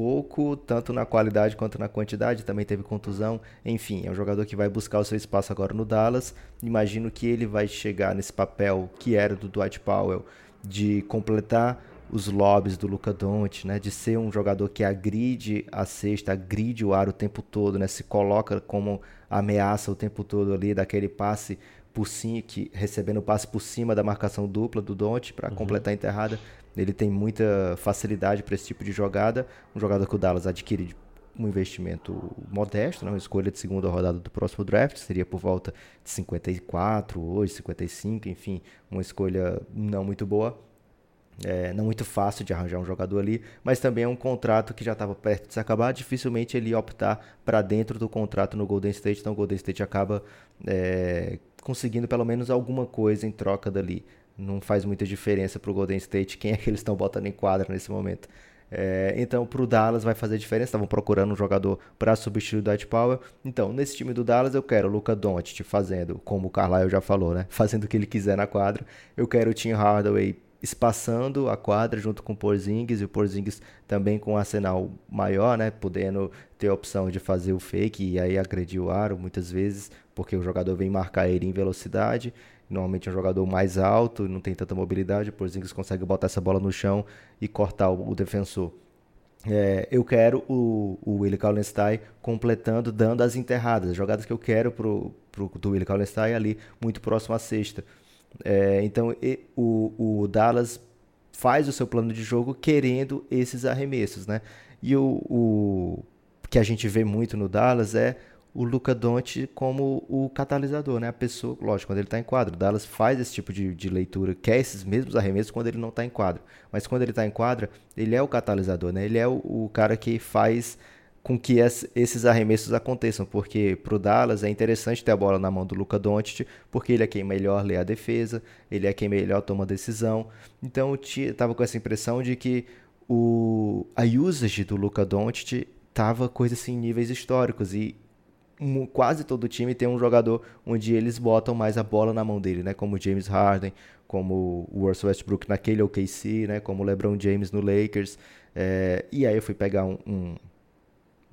pouco, tanto na qualidade quanto na quantidade, também teve contusão. Enfim, é um jogador que vai buscar o seu espaço agora no Dallas. Imagino que ele vai chegar nesse papel que era do Dwight Powell, de completar os lobbies do Luca Doncic, né, de ser um jogador que agride a cesta, agride o ar o tempo todo, né, se coloca como ameaça o tempo todo ali, daquele passe por cima, que, recebendo passe por cima da marcação dupla do Doncic para uhum. completar a enterrada. Ele tem muita facilidade para esse tipo de jogada, um jogador que o Dallas adquire um investimento modesto, né? uma escolha de segunda rodada do próximo draft, seria por volta de 54, hoje 55, enfim, uma escolha não muito boa é, não muito fácil de arranjar um jogador ali, mas também é um contrato que já estava perto de se acabar. Dificilmente ele optar para dentro do contrato no Golden State, então o Golden State acaba é, conseguindo pelo menos alguma coisa em troca dali. Não faz muita diferença para o Golden State quem é que eles estão botando em quadra nesse momento. É, então, para o Dallas vai fazer diferença. Estavam procurando um jogador para substituir o Dwight Powell. Então, nesse time do Dallas, eu quero o Luca Doncic fazendo, como o Carlisle já falou, né? Fazendo o que ele quiser na quadra. Eu quero o Tim Hardaway espaçando a quadra junto com o Porzingis e o Porzingis também com um arsenal maior, né, podendo ter a opção de fazer o fake e aí agredir o aro muitas vezes, porque o jogador vem marcar ele em velocidade, normalmente é um jogador mais alto, não tem tanta mobilidade, o Porzingis consegue botar essa bola no chão e cortar o, o defensor. É, eu quero o, o Willie Kallenstein completando, dando as enterradas, as jogadas que eu quero pro, pro, do Willie Kallenstein ali, muito próximo à sexta. É, então e, o, o Dallas faz o seu plano de jogo querendo esses arremessos, né? E o, o que a gente vê muito no Dallas é o Luca Doncic como o catalisador, né? A pessoa, lógico, quando ele está em quadro. Dallas faz esse tipo de, de leitura, quer esses mesmos arremessos quando ele não está em quadro. Mas quando ele está em quadra, ele é o catalisador, né? Ele é o, o cara que faz com que esses arremessos aconteçam, porque para o Dallas é interessante ter a bola na mão do Luca Doncic, porque ele é quem melhor lê a defesa, ele é quem melhor toma decisão. Então eu estava com essa impressão de que o, a usage do Luca Doncic estava coisa assim níveis históricos e quase todo time tem um jogador onde eles botam mais a bola na mão dele, né? Como James Harden, como o Russell Westbrook naquele OKC, né? Como o LeBron James no Lakers. É, e aí eu fui pegar um, um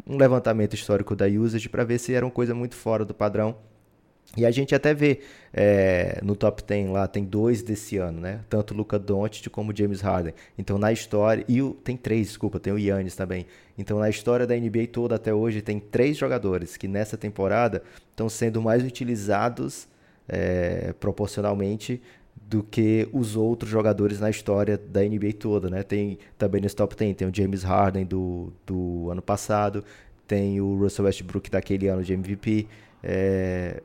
um levantamento histórico da usage para ver se era uma coisa muito fora do padrão. E a gente até vê é, no top 10 lá, tem dois desse ano, né? Tanto o Luca Doncic como o James Harden. Então na história, e o, tem três, desculpa, tem o Yannis também. Então na história da NBA toda até hoje tem três jogadores que nessa temporada estão sendo mais utilizados é, proporcionalmente do que os outros jogadores na história da NBA toda, né? Tem também nesse top 10, tem o James Harden do, do ano passado, tem o Russell Westbrook daquele ano de MVP, é,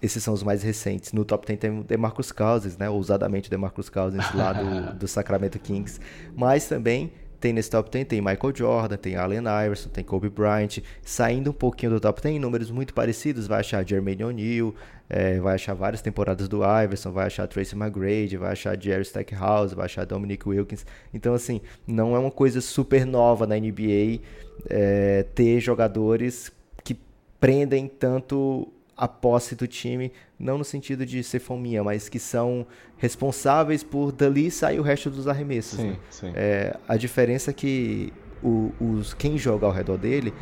esses são os mais recentes. No top 10 tem o DeMarcus Cousins, né? Ousadamente o DeMarcus Cousins lá do, do Sacramento Kings, mas também tem nesse top 10, tem Michael Jordan, tem Allen Iverson, tem Kobe Bryant. Saindo um pouquinho do top 10, números muito parecidos, vai achar Jermaine O'Neal, é, vai achar várias temporadas do Iverson, vai achar Tracy McGrady, vai achar Jerry Stackhouse, vai achar Dominic Wilkins. Então, assim, não é uma coisa super nova na NBA é, ter jogadores que prendem tanto a posse do time, não no sentido de ser fominha, mas que são responsáveis por dali sair o resto dos arremessos. Sim, né? sim. É, a diferença é que o, os, quem joga ao redor dele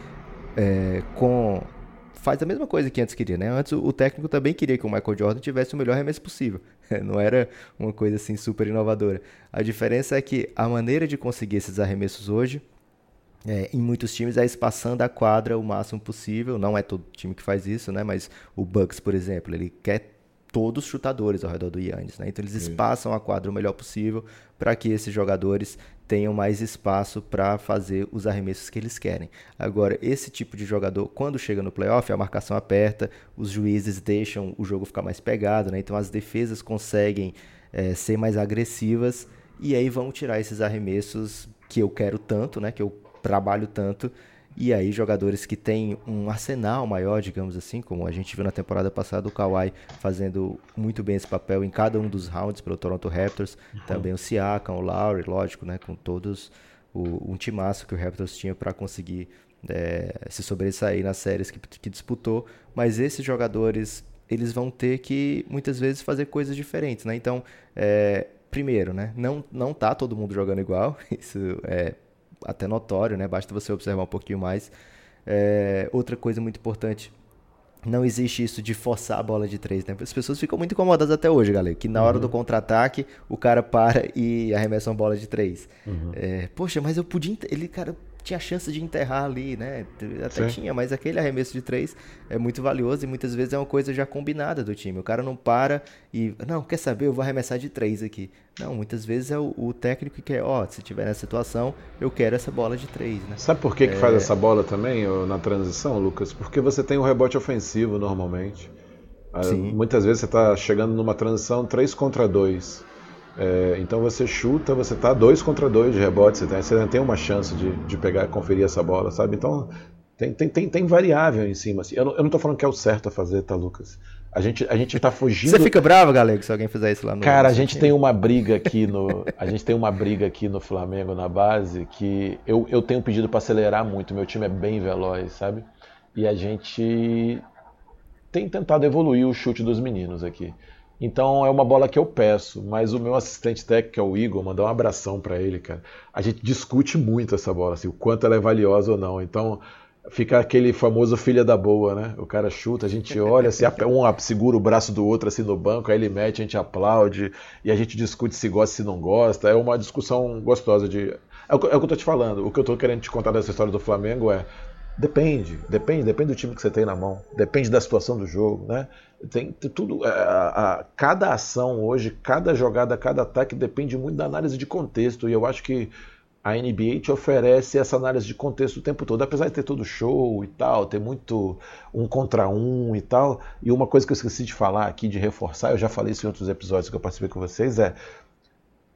é, com faz a mesma coisa que antes queria, né? Antes o técnico também queria que o Michael Jordan tivesse o melhor arremesso possível. Não era uma coisa assim super inovadora. A diferença é que a maneira de conseguir esses arremessos hoje é, em muitos times é espaçando a quadra o máximo possível. Não é todo time que faz isso, né? Mas o Bucks, por exemplo, ele quer todos chutadores ao redor do Yannis, né? Então eles espaçam a quadra o melhor possível para que esses jogadores tenham mais espaço para fazer os arremessos que eles querem. Agora, esse tipo de jogador, quando chega no playoff, a marcação aperta, os juízes deixam o jogo ficar mais pegado, né? Então as defesas conseguem é, ser mais agressivas e aí vão tirar esses arremessos que eu quero tanto, né? Que eu trabalho tanto. E aí jogadores que têm um arsenal maior, digamos assim, como a gente viu na temporada passada o Kawhi fazendo muito bem esse papel em cada um dos rounds pelo Toronto Raptors, uhum. também o Siakam, o Lowry, lógico, né, com todos o, um timaço que o Raptors tinha para conseguir é, se sobressair nas séries que, que disputou, mas esses jogadores eles vão ter que muitas vezes fazer coisas diferentes, né? Então, é, primeiro, né, não não tá todo mundo jogando igual, isso é até notório, né? Basta você observar um pouquinho mais. É, outra coisa muito importante, não existe isso de forçar a bola de três, né? As pessoas ficam muito incomodadas até hoje, galera. Que na hora uhum. do contra-ataque, o cara para e arremessa uma bola de três. Uhum. É, poxa, mas eu podia. Ele, cara, tinha chance de enterrar ali, né? Até Sim. tinha, mas aquele arremesso de três é muito valioso e muitas vezes é uma coisa já combinada do time. O cara não para e, não, quer saber, eu vou arremessar de três aqui. Não, muitas vezes é o, o técnico que quer, ó, oh, se tiver nessa situação, eu quero essa bola de três, né? Sabe por que, é... que faz essa bola também na transição, Lucas? Porque você tem um rebote ofensivo normalmente. Ah, Sim. Muitas vezes você está chegando numa transição 3 contra 2. É, então você chuta, você tá dois contra dois de rebote, você, tem, você tem uma chance de, de pegar conferir essa bola, sabe? Então tem, tem, tem, tem variável em cima. Assim. Eu, não, eu não tô falando que é o certo a fazer, tá, Lucas? A gente, a gente tá fugindo. Você fica bravo, galego, se alguém fizer isso lá no. Cara, a gente tem uma briga aqui no. A gente tem uma briga aqui no Flamengo, na base, que eu, eu tenho pedido para acelerar muito. Meu time é bem veloz, sabe? E a gente tem tentado evoluir o chute dos meninos aqui. Então é uma bola que eu peço, mas o meu assistente técnico, que é o Igor, mandar um abração para ele, cara. A gente discute muito essa bola, assim, o quanto ela é valiosa ou não. Então fica aquele famoso filha da boa, né? O cara chuta, a gente olha, se um segura o braço do outro assim no banco, aí ele mete, a gente aplaude e a gente discute se gosta, se não gosta. É uma discussão gostosa de. É o que eu tô te falando. O que eu tô querendo te contar dessa história do Flamengo é Depende, depende, depende do time que você tem na mão, depende da situação do jogo, né? Tem, tudo, é, a, a, cada ação hoje, cada jogada, cada ataque depende muito da análise de contexto e eu acho que a NBA te oferece essa análise de contexto o tempo todo, apesar de ter todo show e tal, ter muito um contra um e tal. E uma coisa que eu esqueci de falar aqui, de reforçar, eu já falei isso em outros episódios que eu participei com vocês, é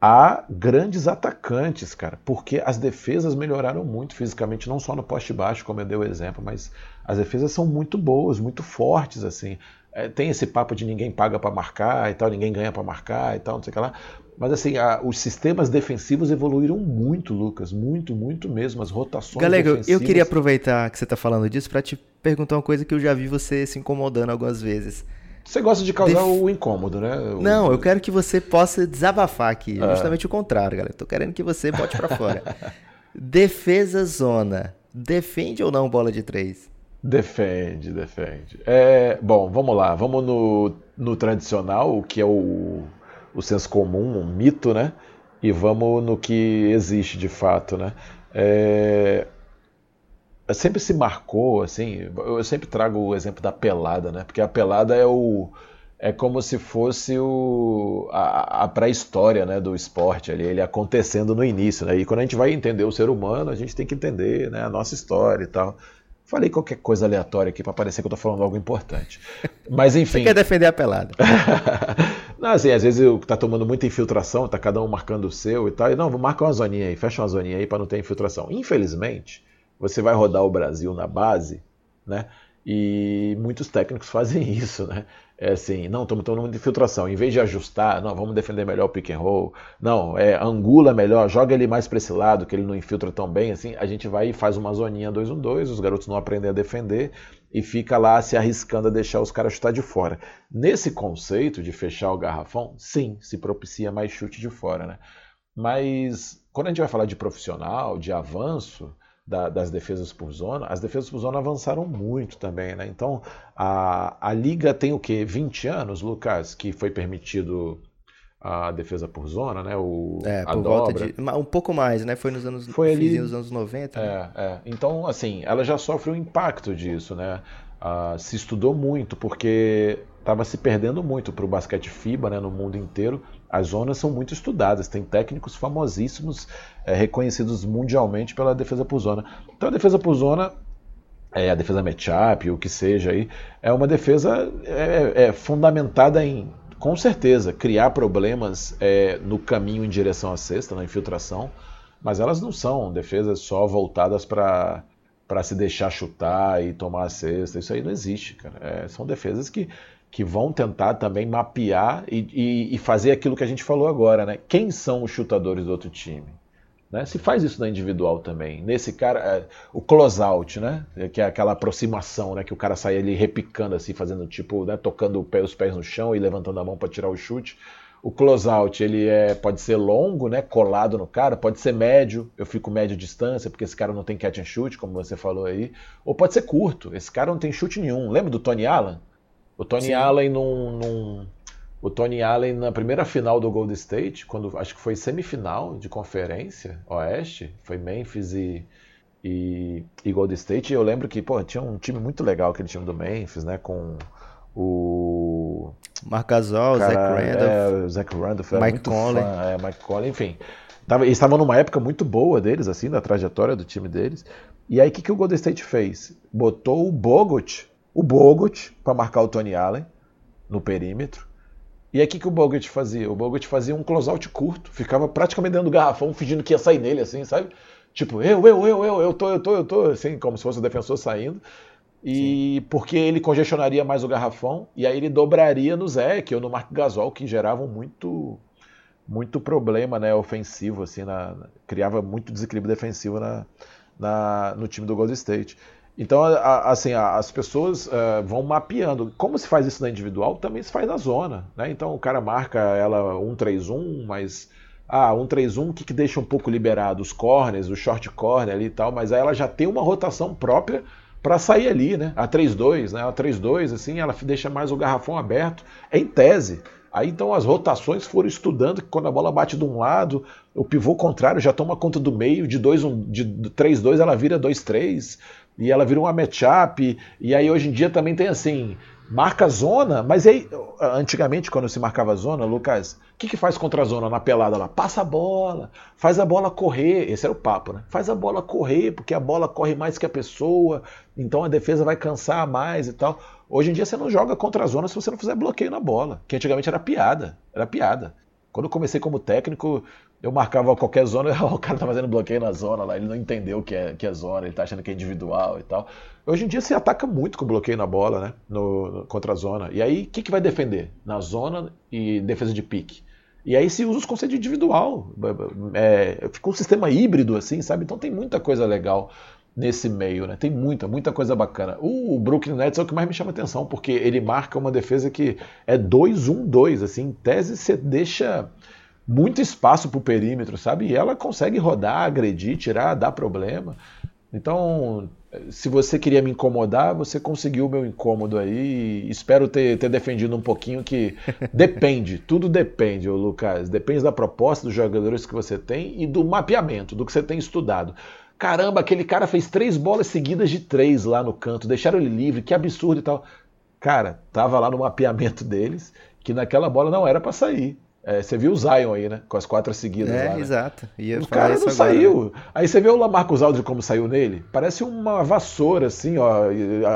há grandes atacantes, cara, porque as defesas melhoraram muito fisicamente, não só no poste baixo, como eu dei o exemplo, mas as defesas são muito boas, muito fortes, assim. É, tem esse papo de ninguém paga para marcar e tal, ninguém ganha para marcar e tal, não sei o que lá. Mas assim, a, os sistemas defensivos evoluíram muito, Lucas, muito, muito mesmo. As rotações Galego, defensivas... eu queria aproveitar que você está falando disso para te perguntar uma coisa que eu já vi você se incomodando algumas vezes. Você gosta de causar Def... o incômodo, né? O... Não, eu quero que você possa desabafar aqui. É. Justamente o contrário, galera. Tô querendo que você bote para fora. Defesa zona. Defende ou não bola de três? Defende, defende. É, bom, vamos lá. Vamos no, no tradicional, o que é o, o senso comum, um mito, né? E vamos no que existe de fato, né? É, sempre se marcou, assim, eu sempre trago o exemplo da pelada, né? Porque a pelada é o é como se fosse o, a, a pré-história né, do esporte ali, ele acontecendo no início. Né? E quando a gente vai entender o ser humano, a gente tem que entender né, a nossa história e tal. Falei qualquer coisa aleatória aqui para parecer que eu tô falando algo importante. Mas enfim. Você quer defender a pelada? não, assim, às vezes tá tomando muita infiltração, tá cada um marcando o seu e tal. E não, marca uma zoninha aí, fecha uma zoninha aí para não ter infiltração. Infelizmente, você vai rodar o Brasil na base, né? E muitos técnicos fazem isso, né? É assim, não, estamos tomando de infiltração. Em vez de ajustar, não, vamos defender melhor o pick and roll. Não, é, angula melhor, joga ele mais para esse lado, que ele não infiltra tão bem. Assim, a gente vai e faz uma zoninha 2-1-2, os garotos não aprendem a defender e fica lá se arriscando a deixar os caras chutar de fora. Nesse conceito de fechar o garrafão, sim, se propicia mais chute de fora, né? Mas quando a gente vai falar de profissional, de avanço, da, das defesas por zona, as defesas por zona avançaram muito também, né? Então, a, a liga tem o quê? 20 anos, Lucas, que foi permitido a defesa por zona, né? O, é, a por dobra. volta de. Um pouco mais, né? Foi nos anos, foi ali, nos anos 90. Né? É, né? é. Então, assim, ela já sofre o impacto disso, né? Uh, se estudou muito, porque estava se perdendo muito para o basquete FIBA né, no mundo inteiro. As zonas são muito estudadas, tem técnicos famosíssimos, é, reconhecidos mundialmente pela defesa por zona. Então a defesa por zona, é, a defesa matchup, o que seja aí, é uma defesa é, é, fundamentada em, com certeza, criar problemas no caminho em direção à cesta, na infiltração, mas elas não são defesas só voltadas para para se deixar chutar e tomar a cesta. Isso aí não existe, cara. É, são defesas que, que vão tentar também mapear e, e, e, fazer aquilo que a gente falou agora, né? Quem são os chutadores do outro time? Né? Se faz isso na individual também. Nesse cara, é, o close-out, né? Que é aquela aproximação, né? Que o cara sai ali repicando assim, fazendo tipo, né? tocando os pés no chão e levantando a mão para tirar o chute. O close-out ele é, pode ser longo, né, colado no cara, pode ser médio, eu fico médio distância, porque esse cara não tem catch and shoot, como você falou aí, ou pode ser curto, esse cara não tem chute nenhum. Lembra do Tony Allen? O Tony Sim. Allen num, num, o Tony Allen na primeira final do Golden State, quando acho que foi semifinal de conferência oeste, foi Memphis e, e, e Golden State, e eu lembro que, pô, tinha um time muito legal aquele time do Memphis, né, com o Marc Gasol, Zach Randolph, é, Zach Randolph Mike Conley, fã, é, Mike Conley, enfim. Tava, eles estavam numa época muito boa deles, assim, da trajetória do time deles. E aí o que, que o Golden State fez? Botou o Bogut, o Bogut, para marcar o Tony Allen no perímetro. E aí o que, que o Bogut fazia? O Bogut fazia um closeout curto, ficava praticamente dentro do garrafão, fingindo que ia sair nele, assim, sabe? Tipo, eu, eu, eu, eu, eu tô, eu tô, eu tô, assim, como se fosse o defensor saindo e Sim. porque ele congestionaria mais o garrafão e aí ele dobraria no Zeke ou no Mark Gasol que geravam muito muito problema né ofensivo assim na, criava muito desequilíbrio defensivo na, na, no time do Golden State então assim as pessoas uh, vão mapeando como se faz isso na individual também se faz na zona né então o cara marca ela 1-3-1 mas ah, 1-3-1, o que, que deixa um pouco liberado? Os corners, o short corner ali e tal, mas aí ela já tem uma rotação própria para sair ali, né? A 3-2, né? A 3-2, assim, ela deixa mais o garrafão aberto, é em tese. Aí então as rotações foram estudando que quando a bola bate de um lado, o pivô contrário já toma conta do meio, de 2 um, de 3-2 ela vira 2-3, e ela vira uma matchup, e aí hoje em dia também tem assim, marca zona, mas aí, antigamente, quando se marcava zona, Lucas, o que, que faz contra a zona na pelada lá? Passa a bola, faz a bola correr. Esse era o papo, né? Faz a bola correr, porque a bola corre mais que a pessoa, então a defesa vai cansar mais e tal. Hoje em dia você não joga contra a zona se você não fizer bloqueio na bola, que antigamente era piada, era piada. Quando eu comecei como técnico, eu marcava qualquer zona, o cara tá fazendo bloqueio na zona lá, ele não entendeu que é, que é zona, ele tá achando que é individual e tal. Hoje em dia se ataca muito com bloqueio na bola, né? No, contra a zona. E aí, o que, que vai defender? Na zona e defesa de pique. E aí se usa os conceitos individual. É, fica um sistema híbrido, assim, sabe? Então tem muita coisa legal nesse meio, né? Tem muita, muita coisa bacana. O Brooklyn Nets é o que mais me chama atenção, porque ele marca uma defesa que é 2-1-2, assim, em tese você deixa muito espaço para o perímetro, sabe? E ela consegue rodar, agredir, tirar, dar problema. Então, se você queria me incomodar, você conseguiu o meu incômodo aí. Espero ter, ter defendido um pouquinho que depende, tudo depende, Lucas. Depende da proposta dos jogadores que você tem e do mapeamento, do que você tem estudado. Caramba, aquele cara fez três bolas seguidas de três lá no canto, deixaram ele livre, que absurdo e tal. Cara, tava lá no mapeamento deles que naquela bola não era para sair. É, você viu o Zion aí, né? Com as quatro seguidas é, lá. Né? exato. o cara não agora, saiu. Né? Aí você vê o Lamarcus Aldridge como saiu nele. Parece uma vassoura, assim, ó,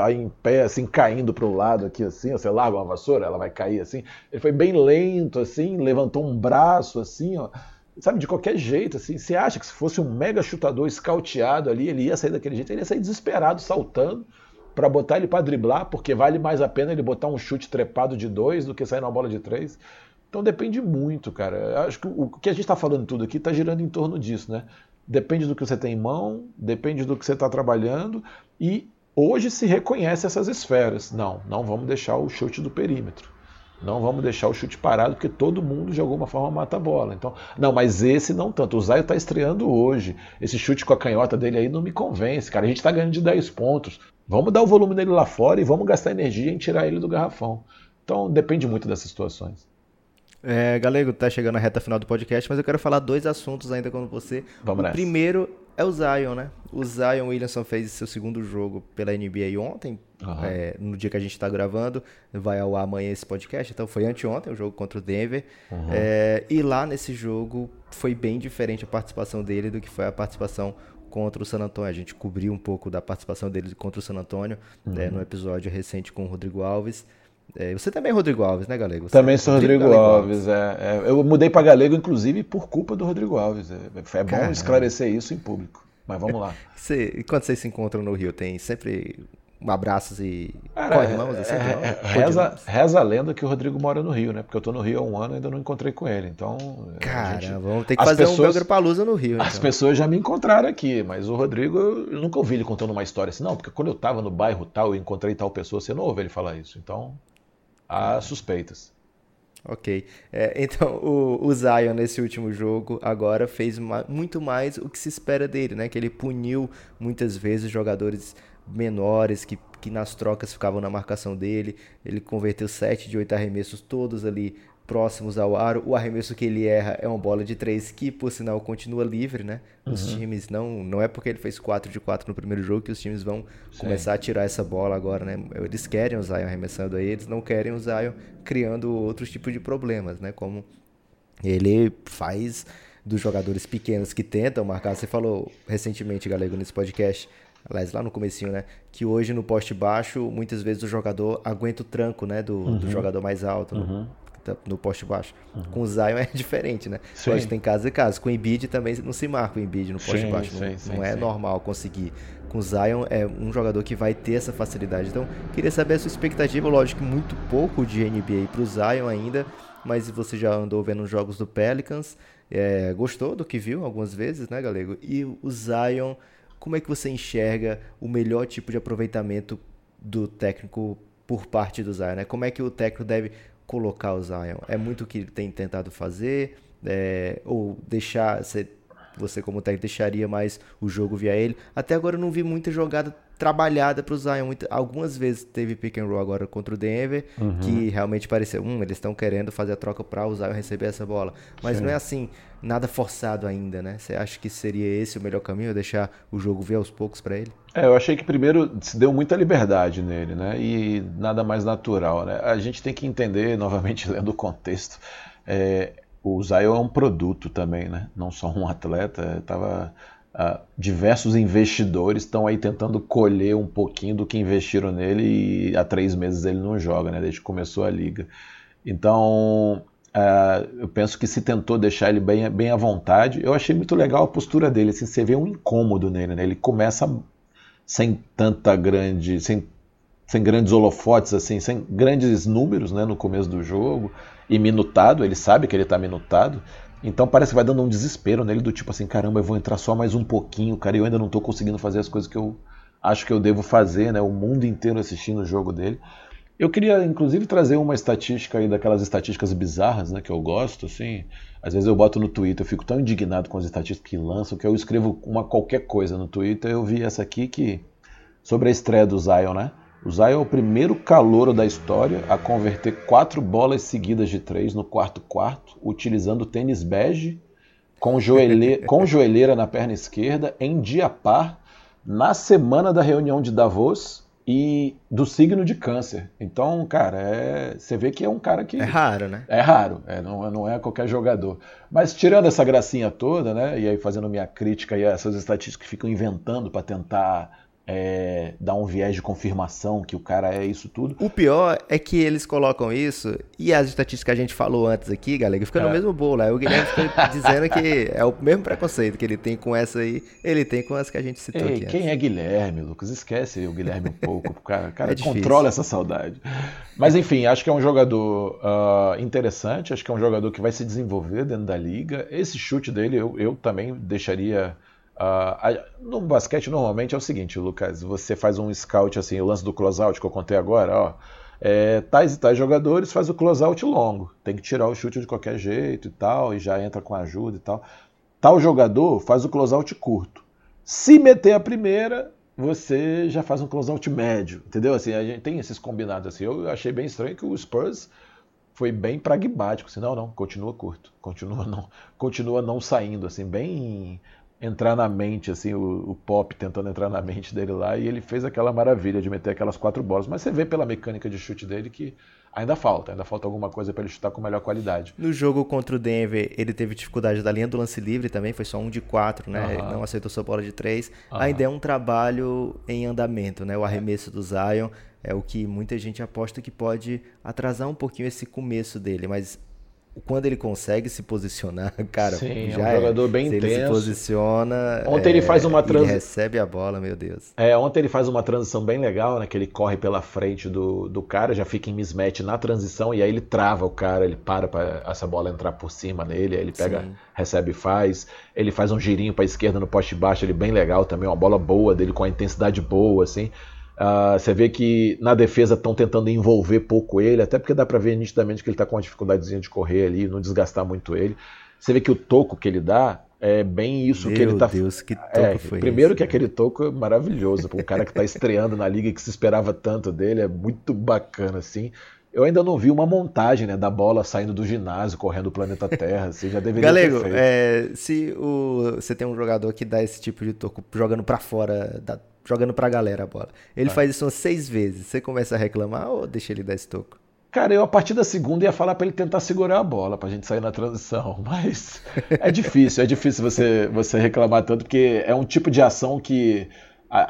em pé, assim, caindo para o lado aqui, assim. Ó, você larga uma vassoura, ela vai cair assim. Ele foi bem lento, assim, levantou um braço, assim, ó. Sabe, de qualquer jeito, assim. Você acha que se fosse um mega chutador escauteado ali, ele ia sair daquele jeito? Ele ia sair desesperado, saltando para botar ele para driblar, porque vale mais a pena ele botar um chute trepado de dois do que sair na bola de três. Então depende muito, cara. Acho que o que a gente está falando tudo aqui está girando em torno disso, né? Depende do que você tem em mão, depende do que você está trabalhando e hoje se reconhece essas esferas. Não, não vamos deixar o chute do perímetro. Não vamos deixar o chute parado, porque todo mundo de alguma forma mata a bola. Então, não, mas esse não tanto. O Zayo está estreando hoje. Esse chute com a canhota dele aí não me convence, cara. A gente está ganhando de 10 pontos. Vamos dar o volume dele lá fora e vamos gastar energia em tirar ele do garrafão. Então, depende muito dessas situações. É, Galego, tá chegando a reta final do podcast, mas eu quero falar dois assuntos ainda com você. Vamos o nessa. primeiro é o Zion, né? O Zion Williamson fez seu segundo jogo pela NBA ontem, Aham. é, no dia que a gente tá gravando. Vai ao ar amanhã esse podcast, então foi anteontem o jogo contra o Denver. É, e lá nesse jogo foi bem diferente a participação dele do que foi a participação contra o San Antonio. A gente cobriu um pouco da participação dele contra o San Antonio né, no episódio recente com o Rodrigo Alves. É, você também é Rodrigo Alves, né, Galego? Você Também é sou Rodrigo Galego Alves. é, é. eu mudei para Galego, inclusive, por culpa do Rodrigo Alves. É, é bom Caramba. esclarecer isso em público. Mas vamos lá. Você, e quando vocês se encontram no Rio, tem sempre abraços e Cara, corre-mãos? é- assim, é- é- reza, reza a lenda que o Rodrigo mora no Rio, né? Porque eu tô no Rio há um ano e ainda não encontrei com ele. Então. Cara, gente- vamos ter que as fazer um pessoas- Belgrapalusa no Rio. As então. pessoas já me encontraram aqui, mas o Rodrigo, eu eu nunca ouvi ele contando uma história assim, não, porque quando eu tava no bairro tal, eu encontrei tal pessoa, você não ouve ele falar isso. Então, há suspeitas. Ok. É, então, o, o Zion nesse último jogo agora fez ma- muito mais o que se espera dele, né? Que ele puniu muitas vezes jogadores menores que, que nas trocas ficavam na marcação dele. Ele converteu 7 de 8 arremessos, todos ali próximos ao aro. O arremesso que ele erra é uma bola de 3 que, por sinal, continua livre, né? Os times não. Não é porque ele fez 4 de 4 no primeiro jogo que os times vão começar a tirar essa bola agora, né? Eles querem o Zion arremessando aí, eles não querem o Zion criando outros tipos de problemas, né? Como ele faz dos jogadores pequenos que tentam marcar. Você falou recentemente, Galego, nesse podcast, aliás, lá no comecinho, né? Que hoje no poste baixo, muitas vezes o jogador aguenta o tranco, né? Do, do jogador mais alto. No, tá- no poste baixo. Com o Zion é diferente, né? Sim. Lógico, tem casos e casos. Com o Embiid também não se marca o Embiid no poste Sim, baixo. sim, não, sim, não é normal conseguir. Com o Zion é um jogador que vai ter essa facilidade. Então, queria saber a sua expectativa. Lógico que muito pouco de NBA pro Zion ainda, mas você já andou vendo os jogos do Pelicans. é, gostou do que viu algumas vezes, né, Galego? E o Zion, como é que você enxerga o melhor tipo de aproveitamento do técnico por parte do Zion? Né? Como é que o técnico deve colocar o Zion? É muito o que ele tem tentado fazer? É, ou deixar. Você, você, como técnico, deixaria mais o jogo via ele? Até agora eu não vi muita jogada trabalhada para o Zion. Algumas vezes teve pick and roll agora contra o Denver, que realmente pareceu, hum, eles estão querendo fazer a troca para o Zion receber essa bola. Mas não é assim, nada forçado ainda, né? Você acha que seria esse o melhor caminho, deixar o jogo vir aos poucos para ele? É, eu achei que primeiro se deu muita liberdade nele, né? E nada mais natural, né? A gente tem que entender, novamente lendo o contexto, é, o Zion é um produto também, né? Não só um atleta. Tava, ah, diversos investidores estão aí tentando colher um pouquinho do que investiram nele e há três meses ele não joga, né? Desde que começou a liga. Então, ah, eu penso que se tentou deixar ele bem, bem à vontade. Eu achei muito legal a postura dele. Assim, você vê um incômodo nele, né? Ele começa sem tanta grande, sem, sem grandes holofotes, assim, sem grandes números, né, no começo do jogo e minutado. Ele sabe que ele está minutado. Então parece que vai dando um desespero nele do tipo assim, caramba, eu vou entrar só mais um pouquinho, cara, eu ainda não estou conseguindo fazer as coisas que eu acho que eu devo fazer, né? O mundo inteiro assistindo o jogo dele. Eu queria, inclusive, trazer uma estatística aí daquelas estatísticas bizarras, né, que eu gosto, assim. Às vezes eu boto no Twitter, eu fico tão indignado com as estatísticas que lançam que eu escrevo uma qualquer coisa no Twitter. Eu vi essa aqui que sobre a estreia do Zion, né? O Zion é o primeiro calouro da história a converter quatro bolas seguidas de três no quarto quarto, utilizando tênis bege com, joelhe... com joelheira na perna esquerda, em dia par, na semana da reunião de Davos e do signo de câncer. Então, cara, é... você vê que é um cara que. É raro, né? É raro, é, não, não é qualquer jogador. Mas tirando essa gracinha toda, né? E aí fazendo minha crítica a essas estatísticas que ficam inventando para tentar é, dar um viés de confirmação que o cara é isso tudo. O pior é que eles colocam isso e as estatísticas que a gente falou antes aqui, galera, fica no É. mesmo bolo. Aí o Guilherme fica dizendo que é o mesmo preconceito que ele tem com essa aí, ele tem com as que a gente citou Ei, aqui. quem antes. é Guilherme, Lucas? Esquece o Guilherme um pouco. O cara, cara É controla essa saudade. Mas enfim, acho que é um jogador ah, interessante, acho que é um jogador que vai se desenvolver dentro da liga. Esse chute dele eu, eu também deixaria. A- no basquete, normalmente é o seguinte, Lucas: você faz um scout assim, o lance do closeout que eu contei agora, ó. É, tais e tais jogadores faz o closeout longo, tem que tirar o chute de qualquer jeito e tal, e já entra com ajuda e tal. Tal jogador faz o closeout curto. Se meter a primeira, você já faz um closeout médio, entendeu? Assim, a gente tem esses combinados assim. Eu achei bem estranho que o Spurs foi bem pragmático, assim, não, não, continua curto, continua não, continua não saindo, assim, bem entrar na mente, assim, o, o, Pop tentando entrar na mente dele lá, e ele fez aquela maravilha de meter aquelas quatro bolas. Mas você vê pela mecânica de chute dele que ainda falta, ainda falta alguma coisa para ele chutar com melhor qualidade. No jogo contra o Denver, ele teve dificuldade da linha do lance livre também, foi só um de quatro, né? Ele não aceitou sua bola de três. Ainda é um trabalho em andamento, né? O arremesso do Zion é o que muita gente aposta que pode atrasar um pouquinho esse começo dele, mas quando ele consegue se posicionar, cara, Sim, já é um jogador é. bem se intenso. Ele se posiciona. Ontem é, ele faz uma transição. recebe a bola, meu Deus. É, ontem ele faz uma transição bem legal, né? Que ele corre pela frente do, do cara, já fica em mismatch na transição e aí ele trava o cara, ele para para essa bola entrar por cima nele, aí ele pega, Sim. recebe e faz. Ele faz um girinho para esquerda no poste baixo, ele bem legal também, uma bola boa dele com a intensidade boa, assim. Uh, você vê que na defesa estão tentando envolver pouco ele, até porque dá para ver nitidamente que ele está com uma dificuldadezinha de correr ali, não desgastar muito ele. Você vê que o toco que ele dá é bem isso Meu que ele está. Meu Deus, que toco é, foi Primeiro esse? que aquele toco é maravilhoso, para um cara que está estreando na liga e que se esperava tanto dele, é muito bacana assim. Eu ainda não vi uma montagem né, da bola saindo do ginásio, correndo o planeta Terra. Assim, já deveria Galego, ter feito. É, se o, você tem um jogador que dá esse tipo de toco jogando para fora da jogando pra galera a bola. Ele faz isso umas seis vezes. Você começa a reclamar ou deixa ele dar esse toco? Cara, eu a partir da segunda ia falar para ele tentar segurar a bola pra gente sair na transição, mas é difícil, é difícil você, você reclamar tanto, porque é um tipo de ação que.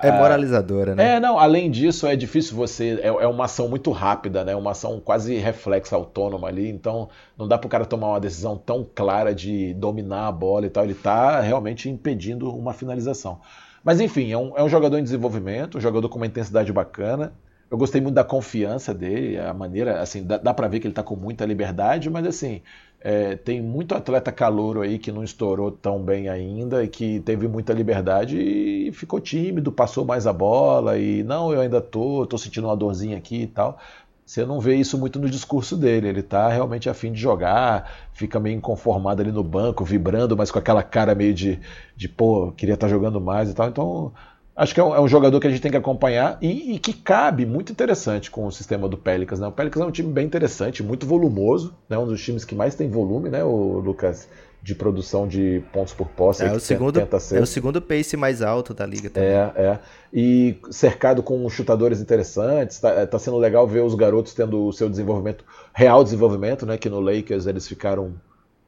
É moralizadora, né? É, não, além disso, é difícil você. É, é, uma ação muito rápida, né? Uma ação quase reflexa autônoma ali, então não dá pro cara tomar uma decisão tão clara de dominar a bola e tal. Ele tá realmente impedindo uma finalização. Mas enfim, é um, é um jogador em desenvolvimento, um jogador com uma intensidade bacana. Eu gostei muito da confiança dele, a maneira, assim, dá, dá para ver que ele está com muita liberdade, mas assim, é, tem muito atleta calouro aí que não estourou tão bem ainda e que teve muita liberdade e ficou tímido, passou mais a bola e não, eu ainda tô, tô sentindo uma dorzinha aqui e tal. Você não vê isso muito no discurso dele. Ele está realmente afim de jogar, fica meio inconformado ali no banco, vibrando, mas com aquela cara meio de, de pô, queria estar tá jogando mais e tal. Então, acho que é um, é um, jogador que a gente tem que acompanhar e, e, que cabe muito interessante com o sistema do Pelicans. Né? O Pelicans é um time bem interessante, muito volumoso, né? um dos times que mais tem volume, né, o Lucas? De produção de pontos por posse. É, o segundo, é o segundo pace mais alto da liga também. É, é. E cercado com chutadores interessantes, tá, tá sendo legal ver os garotos tendo o seu desenvolvimento, real desenvolvimento, né? Que no Lakers eles ficaram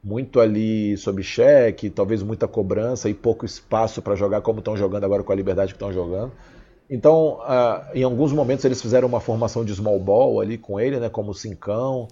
muito ali sob cheque, talvez muita cobrança e pouco espaço para jogar como estão jogando agora com a liberdade que estão jogando. Então, uh, em alguns momentos eles fizeram uma formação de small ball ali com ele, né, como cincão.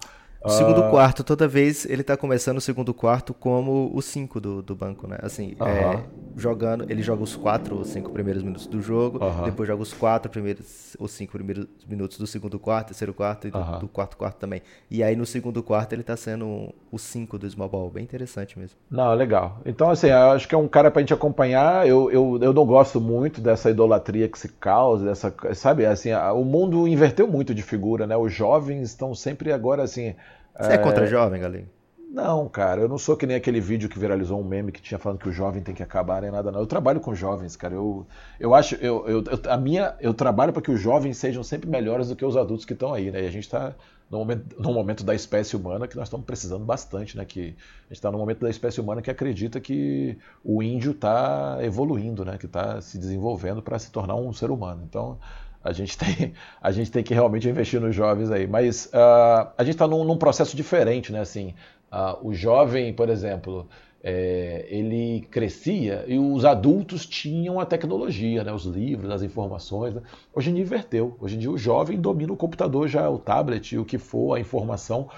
O segundo uh... quarto, toda vez ele tá começando o segundo quarto como o 5 do, do banco, né? Assim, uh -huh. é, jogando, ele joga os 4 ou 5 primeiros minutos do jogo, uh -huh. depois joga os 4 primeiros ou 5 primeiros minutos do segundo quarto, terceiro quarto e do, -huh. do, quarto quarto também. E aí no segundo quarto ele tá sendo o 5 do small ball, bem interessante mesmo. Não, legal. Então, assim, eu acho que é um cara pra gente acompanhar. Eu, eu, eu não gosto muito dessa idolatria que se causa, dessa, sabe, assim, o mundo inverteu muito de figura, né? Os jovens estão sempre agora, assim, você é, é contra jovem, Galinho? Não, cara, eu não sou que nem aquele vídeo que viralizou um meme que tinha falando que o jovem tem que acabar nem nada, não. Eu trabalho com jovens, cara. Eu, eu acho, eu, eu, a minha, eu trabalho para que os jovens sejam sempre melhores do que os adultos que estão aí, né? E a gente está no momento, no momento da espécie humana que nós estamos precisando bastante, né? Que a gente está no momento da espécie humana que acredita que o índio está evoluindo, né? Que está se desenvolvendo para se tornar um ser humano. Então, a gente tem, a gente tem que realmente investir nos jovens aí. Mas uh, a gente está num, num, processo diferente, né? Assim, uh, o jovem, por exemplo, é, ele crescia e os adultos tinham a tecnologia, né? os livros, as informações. Né? Hoje em dia inverteu. Hoje em dia o jovem domina o computador, já o tablet, o que for, a informação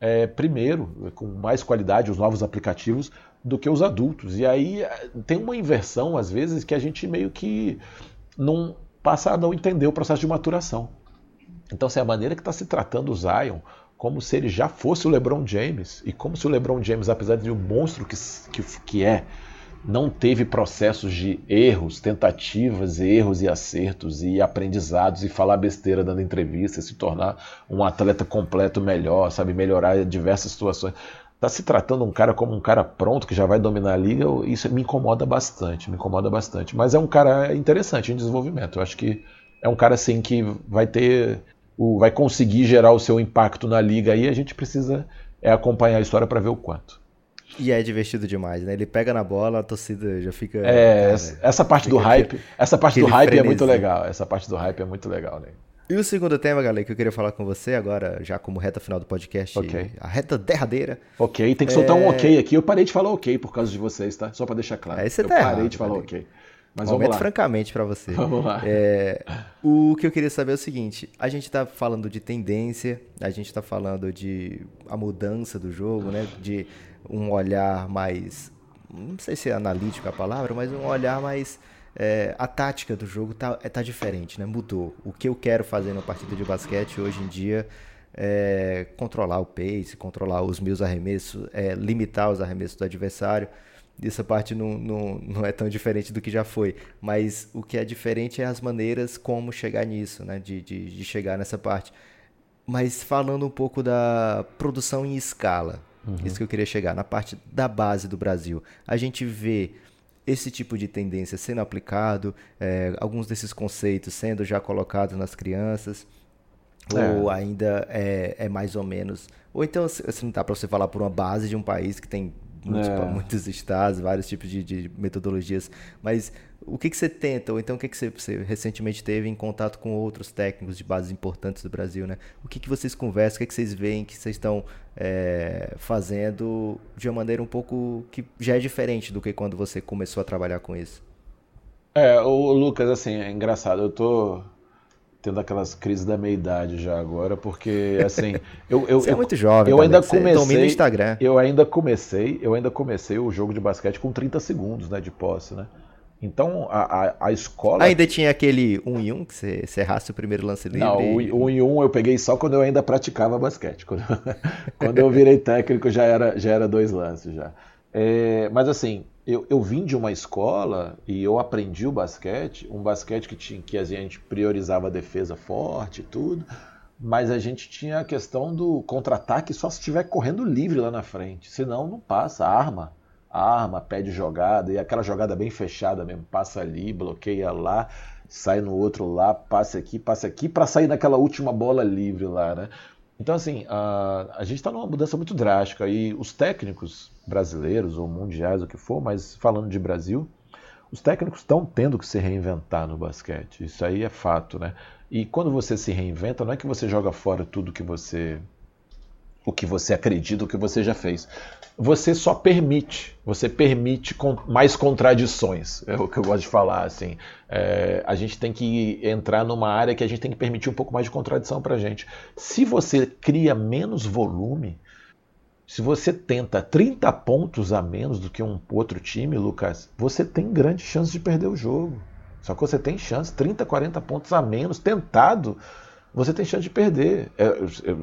é, primeiro, com mais qualidade, os novos aplicativos, do que os adultos. E aí é, tem uma inversão, às vezes, que a gente meio que não, passa a não entender o processo de maturação. Então, é a maneira que está se tratando o Zion, como se ele já fosse o LeBron James, e como se o LeBron James, apesar de um monstro que, que, que é, não teve processos de erros, tentativas, erros e acertos e aprendizados e falar besteira dando entrevista, se tornar um atleta completo melhor, sabe, melhorar diversas situações tá se tratando um cara como um cara pronto que já vai dominar a liga, isso me incomoda bastante, me incomoda bastante. Mas é um cara interessante em desenvolvimento. Eu acho que é um cara assim que vai ter vai conseguir gerar o seu impacto na liga aí, a gente precisa é, acompanhar a história para ver o quanto. E é divertido demais, né? Ele pega na bola, a torcida já fica. É, cara, essa parte do hype, essa parte do hype frenesi. é muito legal. Essa parte do hype é muito legal, né? E o segundo tema, galera, que eu queria falar com você agora, já como reta final do podcast, okay. a reta derradeira. Ok, tem que soltar é... um ok aqui. Eu parei de falar ok por causa de vocês, tá? Só para deixar claro. Aí você eu tá parei errado, de falar ok. Mas vamos lá. francamente para você. Vamos lá. É, o que eu queria saber é o seguinte: a gente está falando de tendência, a gente está falando de a mudança do jogo, né? De um olhar mais, não sei se é analítico a palavra, mas um olhar mais é, a tática do jogo tá, é, tá diferente, né? Mudou. O que eu quero fazer na partida de basquete hoje em dia é controlar o pace, controlar os meus arremessos, é, limitar os arremessos do adversário. Essa parte não, não, não é tão diferente do que já foi. Mas o que é diferente é as maneiras como chegar nisso, né? De, de, de chegar nessa parte. Mas falando um pouco da produção em escala, uhum. isso que eu queria chegar, na parte da base do Brasil. A gente vê esse tipo de tendência sendo aplicado, é, alguns desses conceitos sendo já colocados nas crianças, é. ou ainda é, é, mais ou menos. Ou então, não dá para você falar por uma base de um país que tem muitos, é. muitos estados, vários tipos de, de, metodologias, mas o que, que você tenta, ou então o que, que você, você, recentemente teve em contato com outros técnicos de bases importantes do Brasil, né? O que, que vocês conversam, o que, que vocês veem que vocês estão é, fazendo de uma maneira um pouco que já é diferente do que quando você começou a trabalhar com isso? É, o Lucas, assim, é engraçado, eu tô tendo aquelas crises da meia-idade já agora, porque assim, eu eu, Você é muito jovem, eu ainda comecei, Instagram. Eu ainda comecei, eu ainda comecei o jogo de basquete com 30 segundos, né, de posse, né? Então a, a, a, escola. Ainda tinha aquele 1 um em 1 um, que você, você errasse o primeiro lance livre? Não, o 1 um em 1 um eu peguei só quando eu ainda praticava basquete. Quando, quando eu virei técnico já era, já era dois lances já. É, mas assim, eu, eu vim de uma escola e eu aprendi o basquete, um basquete que, tinha, que a gente priorizava a defesa forte e tudo, mas a gente tinha a questão do contra-ataque só se estiver correndo livre lá na frente, senão não passa, arma arma, pede jogada, e aquela jogada bem fechada mesmo, passa ali, bloqueia lá, sai no outro lá, passa aqui, passa aqui, para sair naquela última bola livre lá, né? Então, assim, a, a gente está numa mudança muito drástica e os técnicos brasileiros ou mundiais, o que for, mas falando de Brasil, os técnicos estão tendo que se reinventar no basquete. Isso aí é fato, né? E quando você se reinventa, não é que você joga fora tudo que você o que você acredita, o que você já fez. Você só permite, você permite mais contradições, é o que eu gosto de falar. Assim, é, a gente tem que entrar numa área que a gente tem que permitir um pouco mais de contradição para a gente. Se você cria menos volume, se você tenta 30 pontos a menos do que um outro time, Lucas, você tem grande chance de perder o jogo. Só que você tem chance, 30, 40 pontos a menos, tentado, você tem chance de perder. É,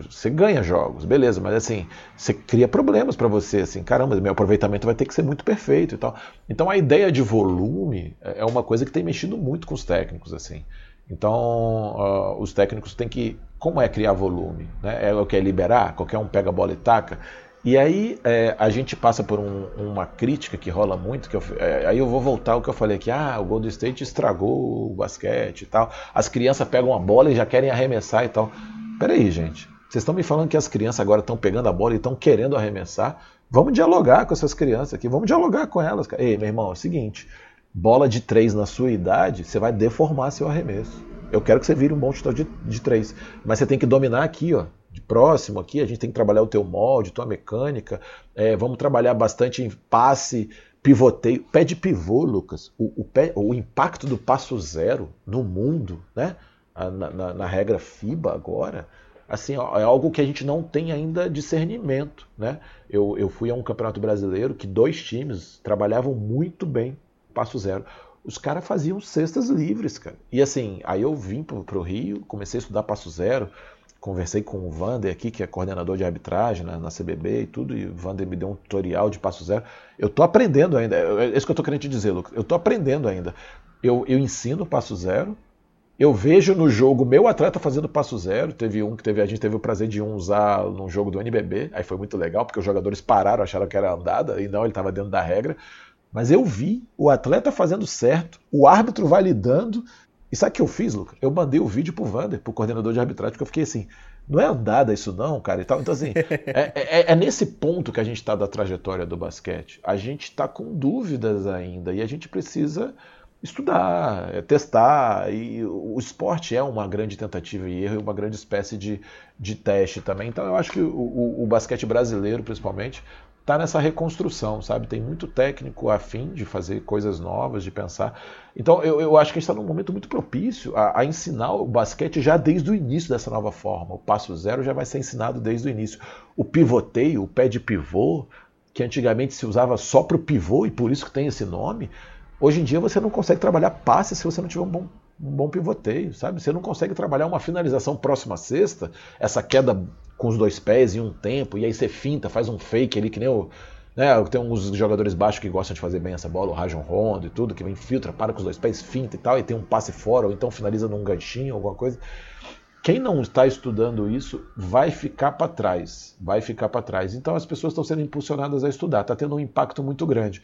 você ganha jogos, beleza, mas assim, você cria problemas para você, assim, caramba, meu aproveitamento vai ter que ser muito perfeito e tal. Então a ideia de volume é, é uma coisa que tem mexido muito com os técnicos, assim. Então uh, os técnicos têm que, como é criar volume? Né? É o que é liberar, qualquer um pega a bola e taca. E aí é, a gente passa por um, uma crítica que rola muito, que eu, é, aí eu vou voltar ao que eu falei aqui, ah, o Golden State estragou o basquete e tal, as crianças pegam a bola e já querem arremessar e tal. Peraí, gente, vocês estão me falando que as crianças agora estão pegando a bola e estão querendo arremessar? Vamos dialogar com essas crianças aqui, vamos dialogar com elas. Ei, meu irmão, é o seguinte, bola de três na sua idade, você vai deformar seu arremesso. Eu quero que você vire um bom chutador de, de três, mas você tem que dominar aqui, ó, de próximo aqui, a gente tem que trabalhar o teu molde, tua mecânica, é, vamos trabalhar bastante em passe, pivoteio, pé de pivô, Lucas, o, o, pé, o impacto do passo zero no mundo, né? Na, na, na, regra FIBA agora, assim, é algo que a gente não tem ainda discernimento, né? Eu, eu fui a um campeonato brasileiro que dois times trabalhavam muito bem passo zero. Os caras faziam cestas livres, cara. E assim, aí eu vim pro, pro Rio, comecei a estudar passo zero, conversei com o Vander aqui, que é coordenador de arbitragem na, na CBB e tudo, e o Vander me deu um tutorial de passo zero. Eu estou aprendendo ainda, é, é isso que eu estou querendo te dizer, Lucas. Eu estou aprendendo ainda. Eu, eu ensino passo zero, eu vejo no jogo meu atleta fazendo passo zero. Teve um que teve, a gente teve o prazer de um usar num jogo do NBB, aí foi muito legal, porque os jogadores pararam, acharam que era andada, e não, ele estava dentro da regra. Mas eu vi o atleta fazendo certo, o árbitro validando, E sabe o que eu fiz, Lucas? Eu mandei o vídeo pro Vander, pro coordenador de arbitragem, porque eu fiquei assim, não é andada isso não, cara, e tal. Então, assim, é, é, é nesse ponto que a gente está da trajetória do basquete. A gente está com dúvidas ainda e a gente precisa estudar, é, testar. E o esporte é uma grande tentativa e erro, uma grande espécie de, de teste também. Então, eu acho que o, o, o basquete brasileiro, principalmente, está nessa reconstrução, sabe? Tem muito técnico afim de fazer coisas novas, de pensar. Então eu, eu acho que a gente está num momento muito propício a, a, ensinar o basquete já desde o início dessa nova forma. O passo zero já vai ser ensinado desde o início. O pivoteio, o pé de pivô, que antigamente se usava só para o pivô e por isso que tem esse nome, hoje em dia você não consegue trabalhar passe se você não tiver um bom um bom pivoteio, sabe? Você não consegue trabalhar uma finalização próxima à sexta, essa queda com os dois pés em um tempo, e aí você finta, faz um fake ali, que nem o. Né, tem uns jogadores baixos que gostam de fazer bem essa bola, o Rajon Rondo e tudo, que vem filtra, para com os dois pés, finta e tal, e tem um passe fora, ou então finaliza num ganchinho, alguma coisa. Quem não está estudando isso vai ficar para trás, vai ficar para trás. Então as pessoas estão sendo impulsionadas a estudar, está tendo um impacto muito grande.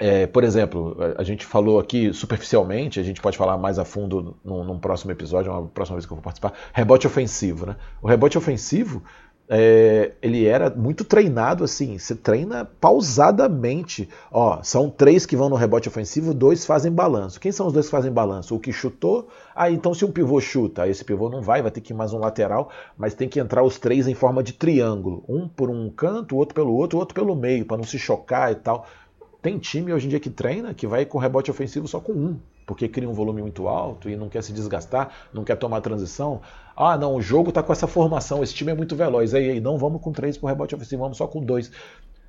É, por exemplo, a gente falou aqui superficialmente, a gente pode falar mais a fundo num, num, próximo episódio, uma próxima vez que eu vou participar, rebote ofensivo. Né? O rebote ofensivo, é, ele era muito treinado assim, você treina pausadamente. Ó, são três que vão no rebote ofensivo, dois fazem balanço. Quem são os dois que fazem balanço? O que chutou, ah, então se um pivô chuta, esse pivô não vai, vai ter que ir mais um lateral, mas tem que entrar os três em forma de triângulo. Um por um canto, o outro pelo outro, o outro pelo meio, para não se chocar e tal. Tem time hoje em dia que treina que vai com rebote ofensivo só com um, porque cria um volume muito alto e não quer se desgastar, não quer tomar transição. Ah, não, o jogo está com essa formação, esse time é muito veloz. Aí, aí não vamos com três com rebote ofensivo, vamos só com dois.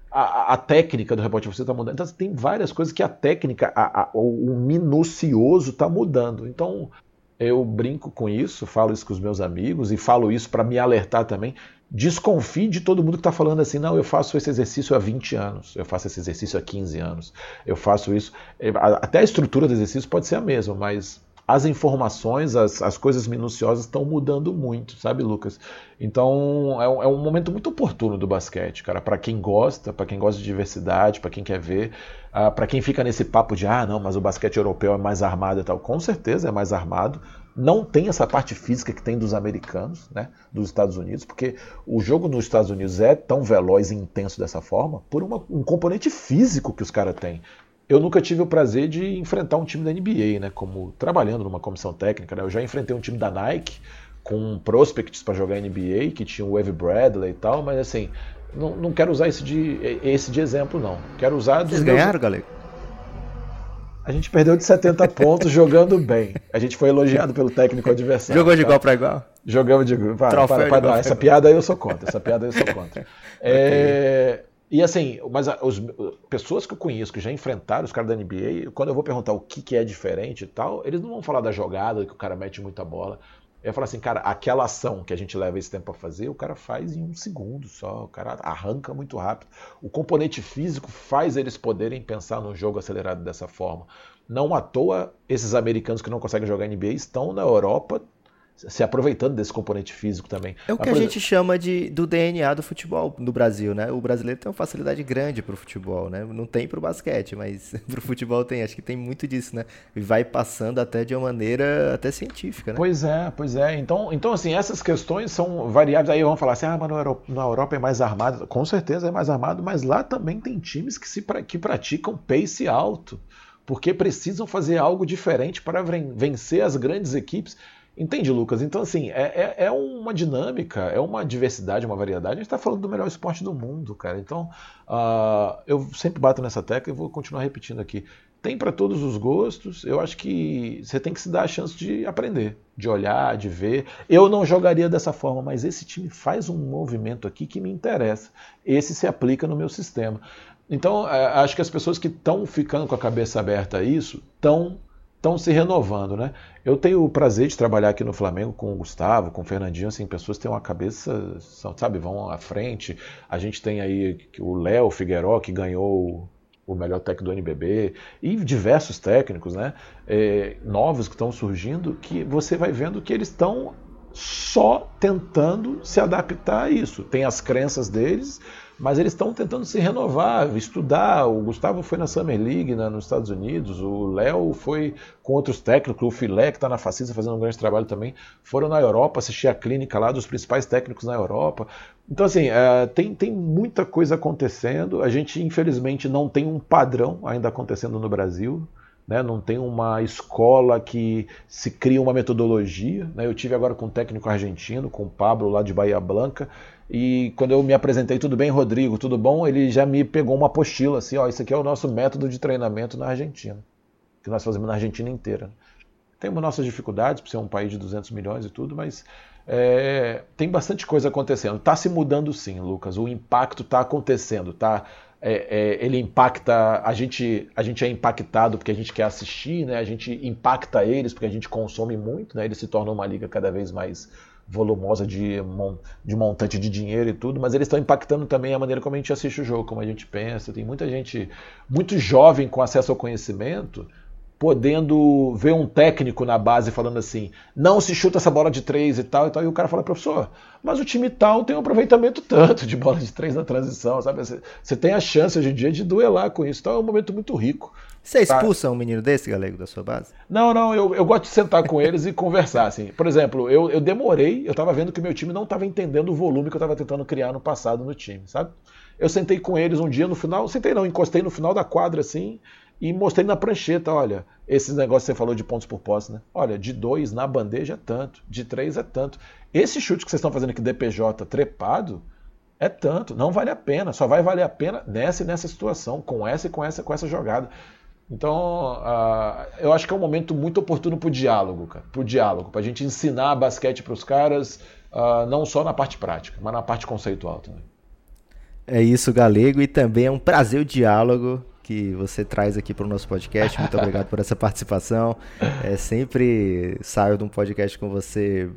A, a, técnica do rebote ofensivo está mudando. Então tem várias coisas que a técnica, a, o minucioso está mudando. Então eu brinco com isso, falo isso com os meus amigos e falo isso para me alertar também desconfie de todo mundo que está falando assim, não, eu faço esse exercício há 20 anos, eu faço esse exercício há 15 anos, eu faço isso. É, até a estrutura do exercício pode ser a mesma, mas as informações, as, as coisas minuciosas estão mudando muito, sabe, Lucas? Então é um, é um momento muito oportuno do basquete, cara, para quem gosta, para quem gosta de diversidade, para quem quer ver, uh, ah, para quem fica nesse papo de ah, não, mas o basquete europeu é mais armado e tal, com certeza é mais armado, não tem essa parte física que tem dos americanos, né, dos Estados Unidos, porque o jogo nos Estados Unidos é tão veloz e intenso dessa forma por uma, um componente físico que os caras têm. Eu nunca tive o prazer de enfrentar um time da NBA, né, como trabalhando numa comissão técnica. Né, eu já enfrentei um time da Nike com prospects para jogar NBA, que tinha o Wave Bradley e tal, mas assim, não, não quero usar esse de, esse de exemplo, não. Quero usar Vocês ganharam, meus... galera? A gente perdeu de 70 pontos jogando bem. A gente foi elogiado pelo técnico adversário. Jogou de tá? igual para igual? Jogamos de igual. Para, para, para, essa piada aí eu sou contra. Essa piada aí eu sou contra. É, e assim, mas as pessoas que eu conheço que já enfrentaram os caras da NBA, quando eu vou perguntar o que, que é diferente e tal, eles não vão falar da jogada, que o cara mete muita bola. Eu falo assim, cara, aquela ação que a gente leva esse tempo para fazer, o cara faz em um segundo só, o cara arranca muito rápido. O componente físico faz eles poderem pensar num jogo acelerado dessa forma. Não à toa, esses americanos que não conseguem jogar NBA estão na Europa se aproveitando desse componente físico também. É o que a gente chama de, do DNA do futebol no Brasil, né? O brasileiro tem uma facilidade grande pro futebol, né? Não tem pro basquete, mas pro futebol tem. Acho que tem muito disso, né? E vai passando até de uma maneira até científica, né? Pois é, pois é. Então, então assim, essas questões são variáveis. Aí vão falar assim, ah, mas na Europa é mais armado. Com certeza é mais armado, mas lá também tem times que, se, que praticam pace alto. Porque precisam fazer algo diferente para vencer as grandes equipes. Entende, Lucas? Então, assim, é, é, é, uma dinâmica, é uma diversidade, uma variedade. A gente está falando do melhor esporte do mundo, cara. Então, uh, eu sempre bato nessa tecla e vou continuar repetindo aqui. Tem para todos os gostos. Eu acho que você tem que se dar a chance de aprender, de olhar, de ver. Eu não jogaria dessa forma, mas esse time faz um movimento aqui que me interessa. Esse se aplica no meu sistema. Então, é, acho que as pessoas que estão ficando com a cabeça aberta a isso estão estão se renovando, né? Eu tenho o prazer de trabalhar aqui no Flamengo com o Gustavo, com o Fernandinho, assim, pessoas que têm uma cabeça, sabe, vão à frente. A gente tem aí o Léo Figueiró, que ganhou o melhor técnico do NBB, e diversos técnicos, né, é, novos que estão surgindo, que você vai vendo que eles estão só tentando se adaptar a isso. Tem as crenças deles, mas eles estão tentando se renovar, estudar. O Gustavo foi na Summer League né, nos Estados Unidos, o Léo foi com outros técnicos, o Filé, que está na Facisa fazendo um grande trabalho também, foram na Europa assistir a clínica lá dos principais técnicos na Europa. Então, assim, é, tem, tem muita coisa acontecendo. A gente, infelizmente, não tem um padrão ainda acontecendo no Brasil. Né, não tem uma escola que se cria uma metodologia. Né? Eu tive agora com um técnico argentino, com o Pablo lá de Bahia Blanca, e quando eu me apresentei, tudo bem, Rodrigo, tudo bom? Ele já me pegou uma apostila assim, ó, isso aqui é o nosso método de treinamento na Argentina, que nós fazemos na Argentina inteira. Temos nossas dificuldades, por ser um país de 200 milhões e tudo, mas é, tem bastante coisa acontecendo. Está se mudando sim, Lucas. O impacto está acontecendo, tá? É, é, ele impacta a gente a gente é impactado porque a gente quer assistir né a gente impacta eles porque a gente consome muito né eles se tornam uma liga cada vez mais volumosa de, de montante de dinheiro e tudo, mas eles estão impactando também a maneira como a gente assiste o jogo, como a gente pensa. Tem muita gente muito jovem com acesso ao conhecimento podendo ver um técnico na base falando assim, não se chuta essa bola de três e tal e tal, e o cara fala, professor, mas o time tal tem um aproveitamento tanto de bola de três na transição, sabe? Você tem a chance hoje em dia de duelar com isso, então é um momento muito rico. Você tá? expulsa um menino desse, galego, da sua base? Não, não, eu, eu gosto de sentar com eles e conversar, assim. Por exemplo, eu, eu demorei, eu estava vendo que meu time não estava entendendo o volume que eu estava tentando criar no passado no time, sabe? Eu sentei com eles um dia no final, sentei não, encostei no final da quadra, assim, e mostrei na prancheta, olha, esses negócios que você falou de pontos por posse, né? Olha, de dois na bandeja é tanto, de três é tanto. Esse chute que vocês estão fazendo aqui, DPJ trepado, é tanto, não vale a pena, só vai valer a pena nessa e nessa situação, com essa e com essa, com essa jogada. Então, uh, eu acho que é um momento muito oportuno para o diálogo, cara, para o diálogo, para a gente ensinar basquete para os caras, uh, não só na parte prática, mas na parte conceitual também. É isso, Galego, e também é um prazer o diálogo que você traz aqui para o nosso podcast. Muito obrigado por essa participação. É, sempre saio de um podcast com você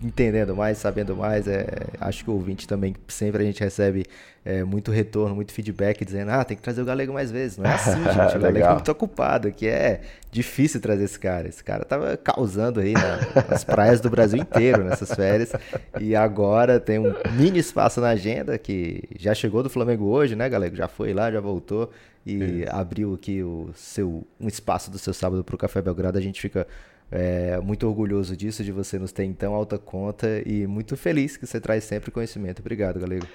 entendendo mais, sabendo mais. É, acho que o ouvinte também, sempre a gente recebe é, muito retorno, muito feedback, dizendo, ah, tem que trazer o Galego mais vezes. Não é assim, gente. O Galego é muito ocupado, que é difícil trazer esse cara. Esse cara tava causando aí nas praias do Brasil inteiro nessas férias. E agora tem um mini espaço na agenda que já chegou do Flamengo hoje, né, Galego? Já foi lá, já voltou e é. abriu aqui o seu um espaço do seu sábado para o Café Belgrado. A gente fica é, muito orgulhoso disso, de você nos ter em tão alta conta e muito feliz que você traz sempre conhecimento. Obrigado, Galego.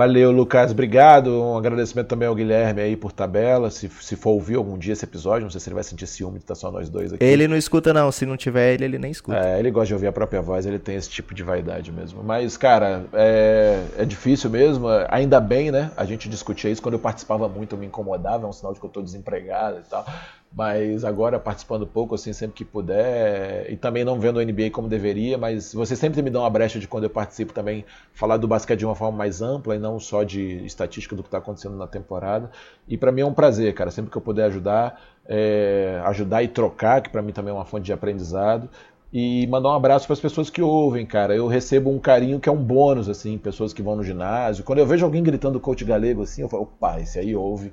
Valeu, Lucas. Obrigado. Um agradecimento também ao Guilherme aí por tabela. Se, se for ouvir algum dia esse episódio, não sei se ele vai sentir ciúme de estar só nós dois aqui. Ele não escuta, não. Se não tiver ele, ele nem escuta. É, ele gosta de ouvir a própria voz, ele tem esse tipo de vaidade mesmo. Mas, cara, é, é difícil mesmo. Ainda bem, né? A gente discutia isso. Quando eu participava muito, eu me incomodava. É um sinal de que eu estou desempregado e tal mas agora participando pouco, assim, sempre que puder, e também não vendo o NBA como deveria, mas você sempre me dá uma brecha de quando eu participo também falar do basquete de uma forma mais ampla e não só de estatística do que está acontecendo na temporada. E para mim é um prazer, cara, sempre que eu puder ajudar, é, ajudar e trocar, que para mim também é uma fonte de aprendizado. E mandar um abraço para as pessoas que ouvem, cara. Eu recebo um carinho que é um bônus, assim, pessoas que vão no ginásio. Quando eu vejo alguém gritando coach galego assim, eu falo, opa, esse aí ouve.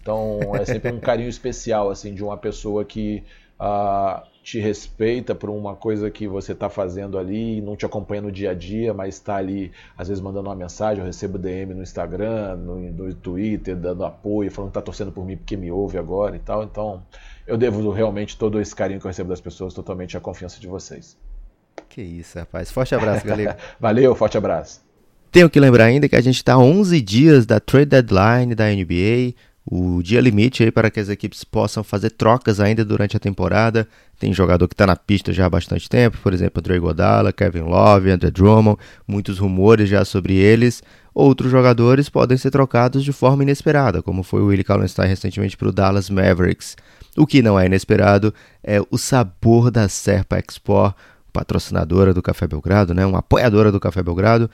Então é sempre um carinho especial assim de uma pessoa que uh, te respeita por uma coisa que você está fazendo ali, não te acompanha no dia a dia, mas está ali às vezes mandando uma mensagem. Eu recebo DM no Instagram, no, no Twitter, dando apoio, falando que está torcendo por mim porque me ouve agora e tal. Então eu devo realmente todo esse carinho que eu recebo das pessoas totalmente à confiança de vocês. Que isso, rapaz. Forte abraço, galera. Valeu, forte abraço. Tenho que lembrar ainda que a gente está a 11 dias da trade deadline da NBA o dia limite aí para que as equipes possam fazer trocas ainda durante a temporada. Tem jogador que está na pista já há bastante tempo, por exemplo, Dre Godala, Kevin Love, Andrew Drummond, muitos rumores já sobre eles. Outros jogadores podem ser trocados de forma inesperada, como foi o Willie Kallenstein recentemente para o Dallas Mavericks. O que não é inesperado é o sabor da Serpa Export, patrocinadora do Café Belgrado, né, uma apoiadora do Café Belgrado,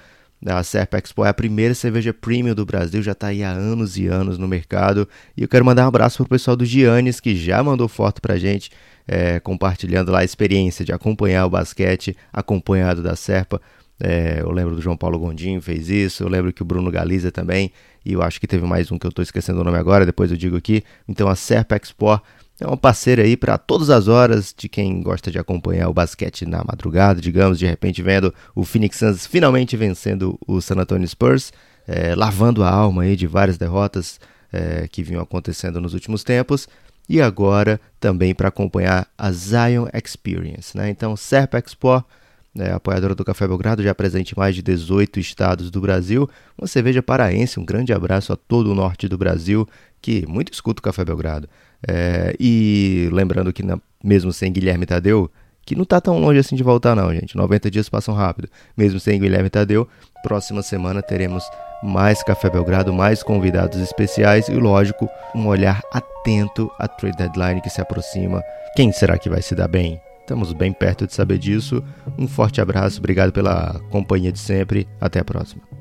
a Serpa Expo é a primeira cerveja premium do Brasil, já está aí há anos e anos no mercado. E eu quero mandar um abraço para o pessoal do Giannis, que já mandou foto para a gente, é, compartilhando lá a experiência de acompanhar o basquete acompanhado da Serpa. É, eu lembro do João Paulo Gondim fez isso, eu lembro que o Bruno Galiza também, e eu acho que teve mais um que eu estou esquecendo o nome agora, depois eu digo aqui. Então a Serpa Expo é uma parceira aí para todas as horas de quem gosta de acompanhar o basquete na madrugada, digamos, de repente vendo o Phoenix Suns finalmente vencendo o San Antonio Spurs, é, lavando a alma aí de várias derrotas é, que vinham acontecendo nos últimos tempos, e agora também para acompanhar a Zion Experience. Né? Então, Serpa Expo, é, apoiadora do Café Belgrado, já presente em mais de 18 estados do Brasil, uma cerveja paraense, um grande abraço a todo o norte do Brasil, que muito escuta o Café Belgrado. É, e lembrando que na, mesmo sem Guilherme Tadeu, que não está tão longe assim de voltar não, gente. 90 dias passam rápido. Mesmo sem Guilherme Tadeu, próxima semana teremos mais Café Belgrado, mais convidados especiais e, lógico, um olhar atento à trade deadline que se aproxima. Quem será que vai se dar bem? Estamos bem perto de saber disso. Um forte abraço, obrigado pela companhia de sempre. Até a próxima.